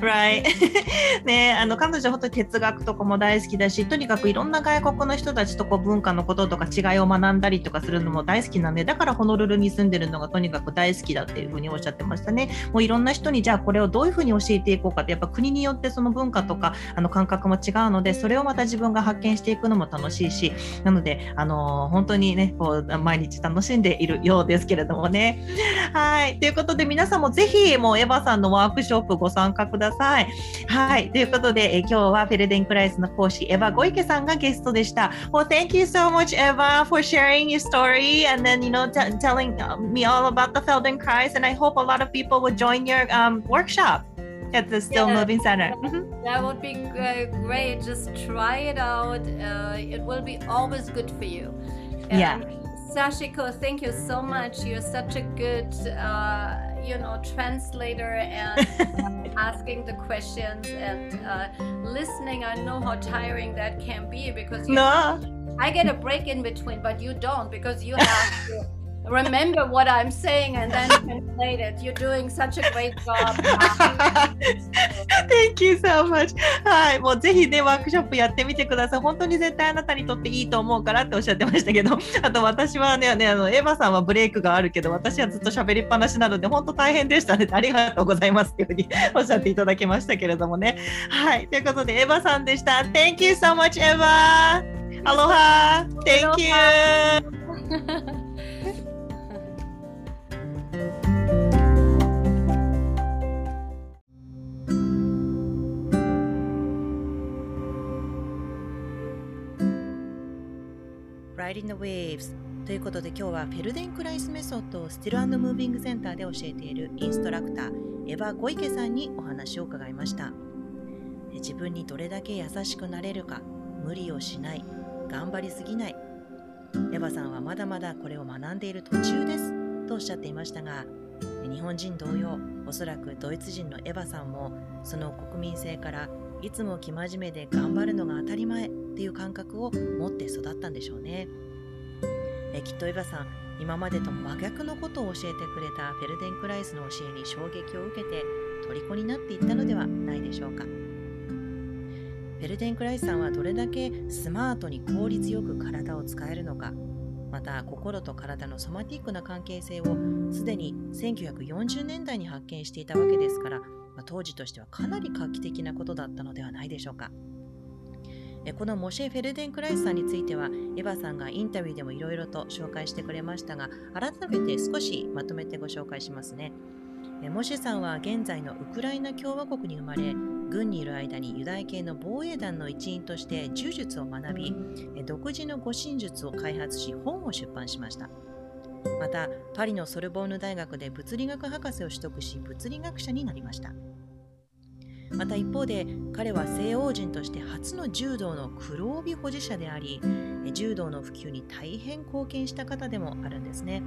Right. [laughs] ねあの彼女本当に哲学とかも大好きだしとにかくいろんな外国の人たちとこう文化のこととか違いを学んだりとかするのも大好きなんでだからホノルルに住んでるのがとにかく大好きだっていうふうにおっしゃってましたね。もういろんな人にじゃあこれをどういうふうに教えていこうかってやっぱ国によってその文化とかあの感覚も違うのでそれをまた自分が発見していくのも楽しいしなのであの本当にねこう毎日楽しんでいるようですけれどもね。はい。ということで皆さんもぜひもうエヴァさんのワークショップご参ください。はい。ということで、え今日はフェルデンクライスの講師、エヴァ・ゴイケさんがゲストでした。Well, thank you so much, Eva, for sharing your story and then, you know, telling me all about the Feldenkrais. And I hope a lot of people will join your um, workshop. at the Still yeah, Moving Center. Mm-hmm. That would be uh, great. Just try it out. Uh, it will be always good for you. And yeah. Sashiko, thank you so much. You're such a good, uh, you know, translator and [laughs] asking the questions and uh, listening. I know how tiring that can be because you no. I get a break in between, but you don't because you have to remember what I'm saying and then translate it. You're doing such a great job. [laughs] Thank you so much. はい、もうぜひね、ワークショップやってみてください。本当に絶対あなたにとっていいと思うからっておっしゃってましたけど、[laughs] あと私はね、ねあのエヴァさんはブレイクがあるけど、私はずっと喋りっぱなしなので、本当大変でしたね。ありがとうございますっていうふうに [laughs] おっしゃっていただきましたけれどもね。はい、ということで、エヴァさんでした。Thank you so much, エヴァ Aloha! Thank you! Riding the Waves ということで今日はフェルデンクライスメソッドをスティルムービングセンターで教えているインストラクターエヴァ・ゴイケさんにお話を伺いました。自分にどれだけ優しくなれるか無理をしない頑張りすぎない。エヴァさんはまだまだこれを学んでいる途中ですとおっしゃっていましたが日本人同様おそらくドイツ人のエヴァさんもその国民性からいつも生真面目で頑張るのが当たり前っていう感覚を持って育ったんでしょうねえきっとエヴァさん今までと真逆のことを教えてくれたフェルデンクライスの教えに衝撃を受けて虜になっていったのではないでしょうかフェルデンクライスさんはどれだけスマートに効率よく体を使えるのかまた心と体のソマティックな関係性をすでに1940年代に発見していたわけですから、ま、当時としてはかなり画期的なことだったのではないでしょうか。このモシェ・フェルデンクライスさんについては、エヴァさんがインタビューでもいろいろと紹介してくれましたが、改めて少しまとめてご紹介しますね。モシェさんは現在のウクライナ共和国に生まれ、軍にいる間にユダヤ系の防衛団の一員として柔術を学び、独自の護身術を開発し、本を出版しました。また、パリのソルボーヌ大学で物理学博士を取得し、物理学者になりました。また一方で彼は西欧人として初の柔道の黒帯保持者であり柔道の普及に大変貢献した方でもあるんですね。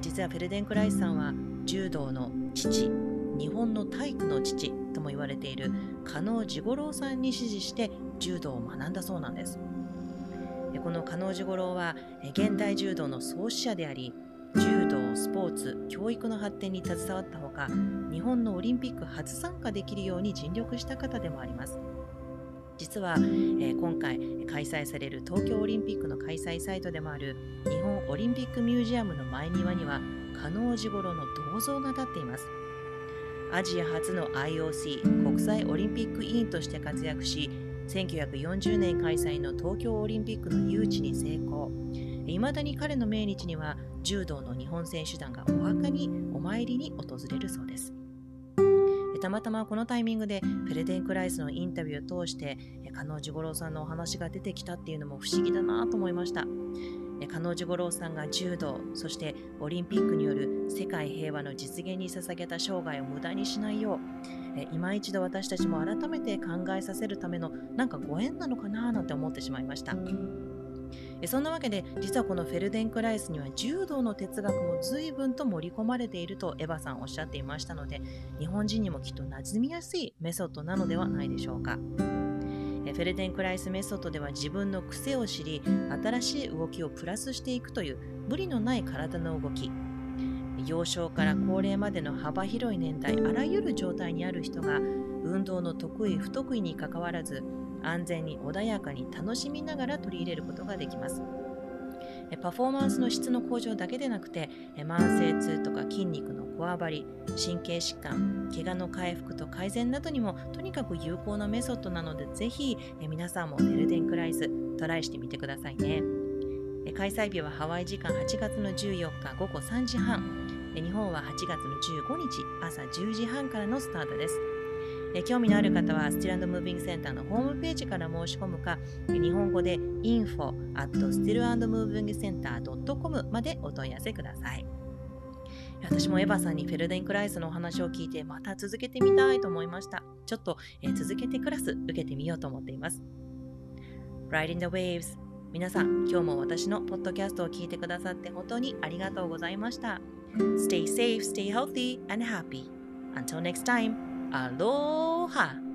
実はフェルデンクライスさんは柔道の父日本の体育の父とも言われている加納治五郎さんに師事して柔道を学んだそうなんです。この加納治五郎は現代柔道の創始者であり柔道、スポーツ、教育の発展に携わったか、日本のオリンピック初参加できるように尽力した方でもあります。実は、えー、今回開催される東京オリンピックの開催サイトでもある日本オリンピックミュージアムの前庭には加納治五郎の銅像が立っています。アジア初の IOC 国際オリンピック委員として活躍し1940年開催の東京オリンピックの誘致に成功いまだに彼の命日には柔道の日本選手団がお墓にお参りに訪れるそうですたまたまこのタイミングでフェルデン・クライスのインタビューを通して加納治五郎さんのお話が出てきたっていうのも不思議だなと思いました加納治五郎さんが柔道そしてオリンピックによる世界平和の実現に捧げた生涯を無駄にしないよう今一度私たちも改めて考えさせるためのなんかご縁なのかななんて思ってしまいました。そんなわけで実はこのフェルデンクライスには柔道の哲学も随分と盛り込まれているとエヴァさんおっしゃっていましたので日本人にもきっと馴染みやすいメソッドなのではないでしょうか。フェルデンクライスメソッドでは自分の癖を知り新しい動きをプラスしていくという無理のない体の動き幼少から高齢までの幅広い年代あらゆる状態にある人が運動の得意不得意にかかわらず安全に穏やかに楽しみながら取り入れることができます。パフォーマンスの質の向上だけでなくて慢性痛とか筋肉のこわばり神経疾患怪我の回復と改善などにもとにかく有効なメソッドなのでぜひ皆さんもフェルデンクライストライしてみてくださいね。開催日はハワイ時間8月の14日午後3時半。日本は8月の15日朝10時半からのスタートです。え興味のある方はスティルムービングセンターのホームページから申し込むか日本語で info at stillandmovingcenter.com までお問い合わせください。私もエヴァさんにフェルデンクライスのお話を聞いてまた続けてみたいと思いました。ちょっと、え続けてクラス受けてみようと思っています。Riding the Waves 皆さん今日も私のポッドキャストを聞いてくださって本当にありがとうございました。Stay safe, stay healthy and happy. Until next time. アロハ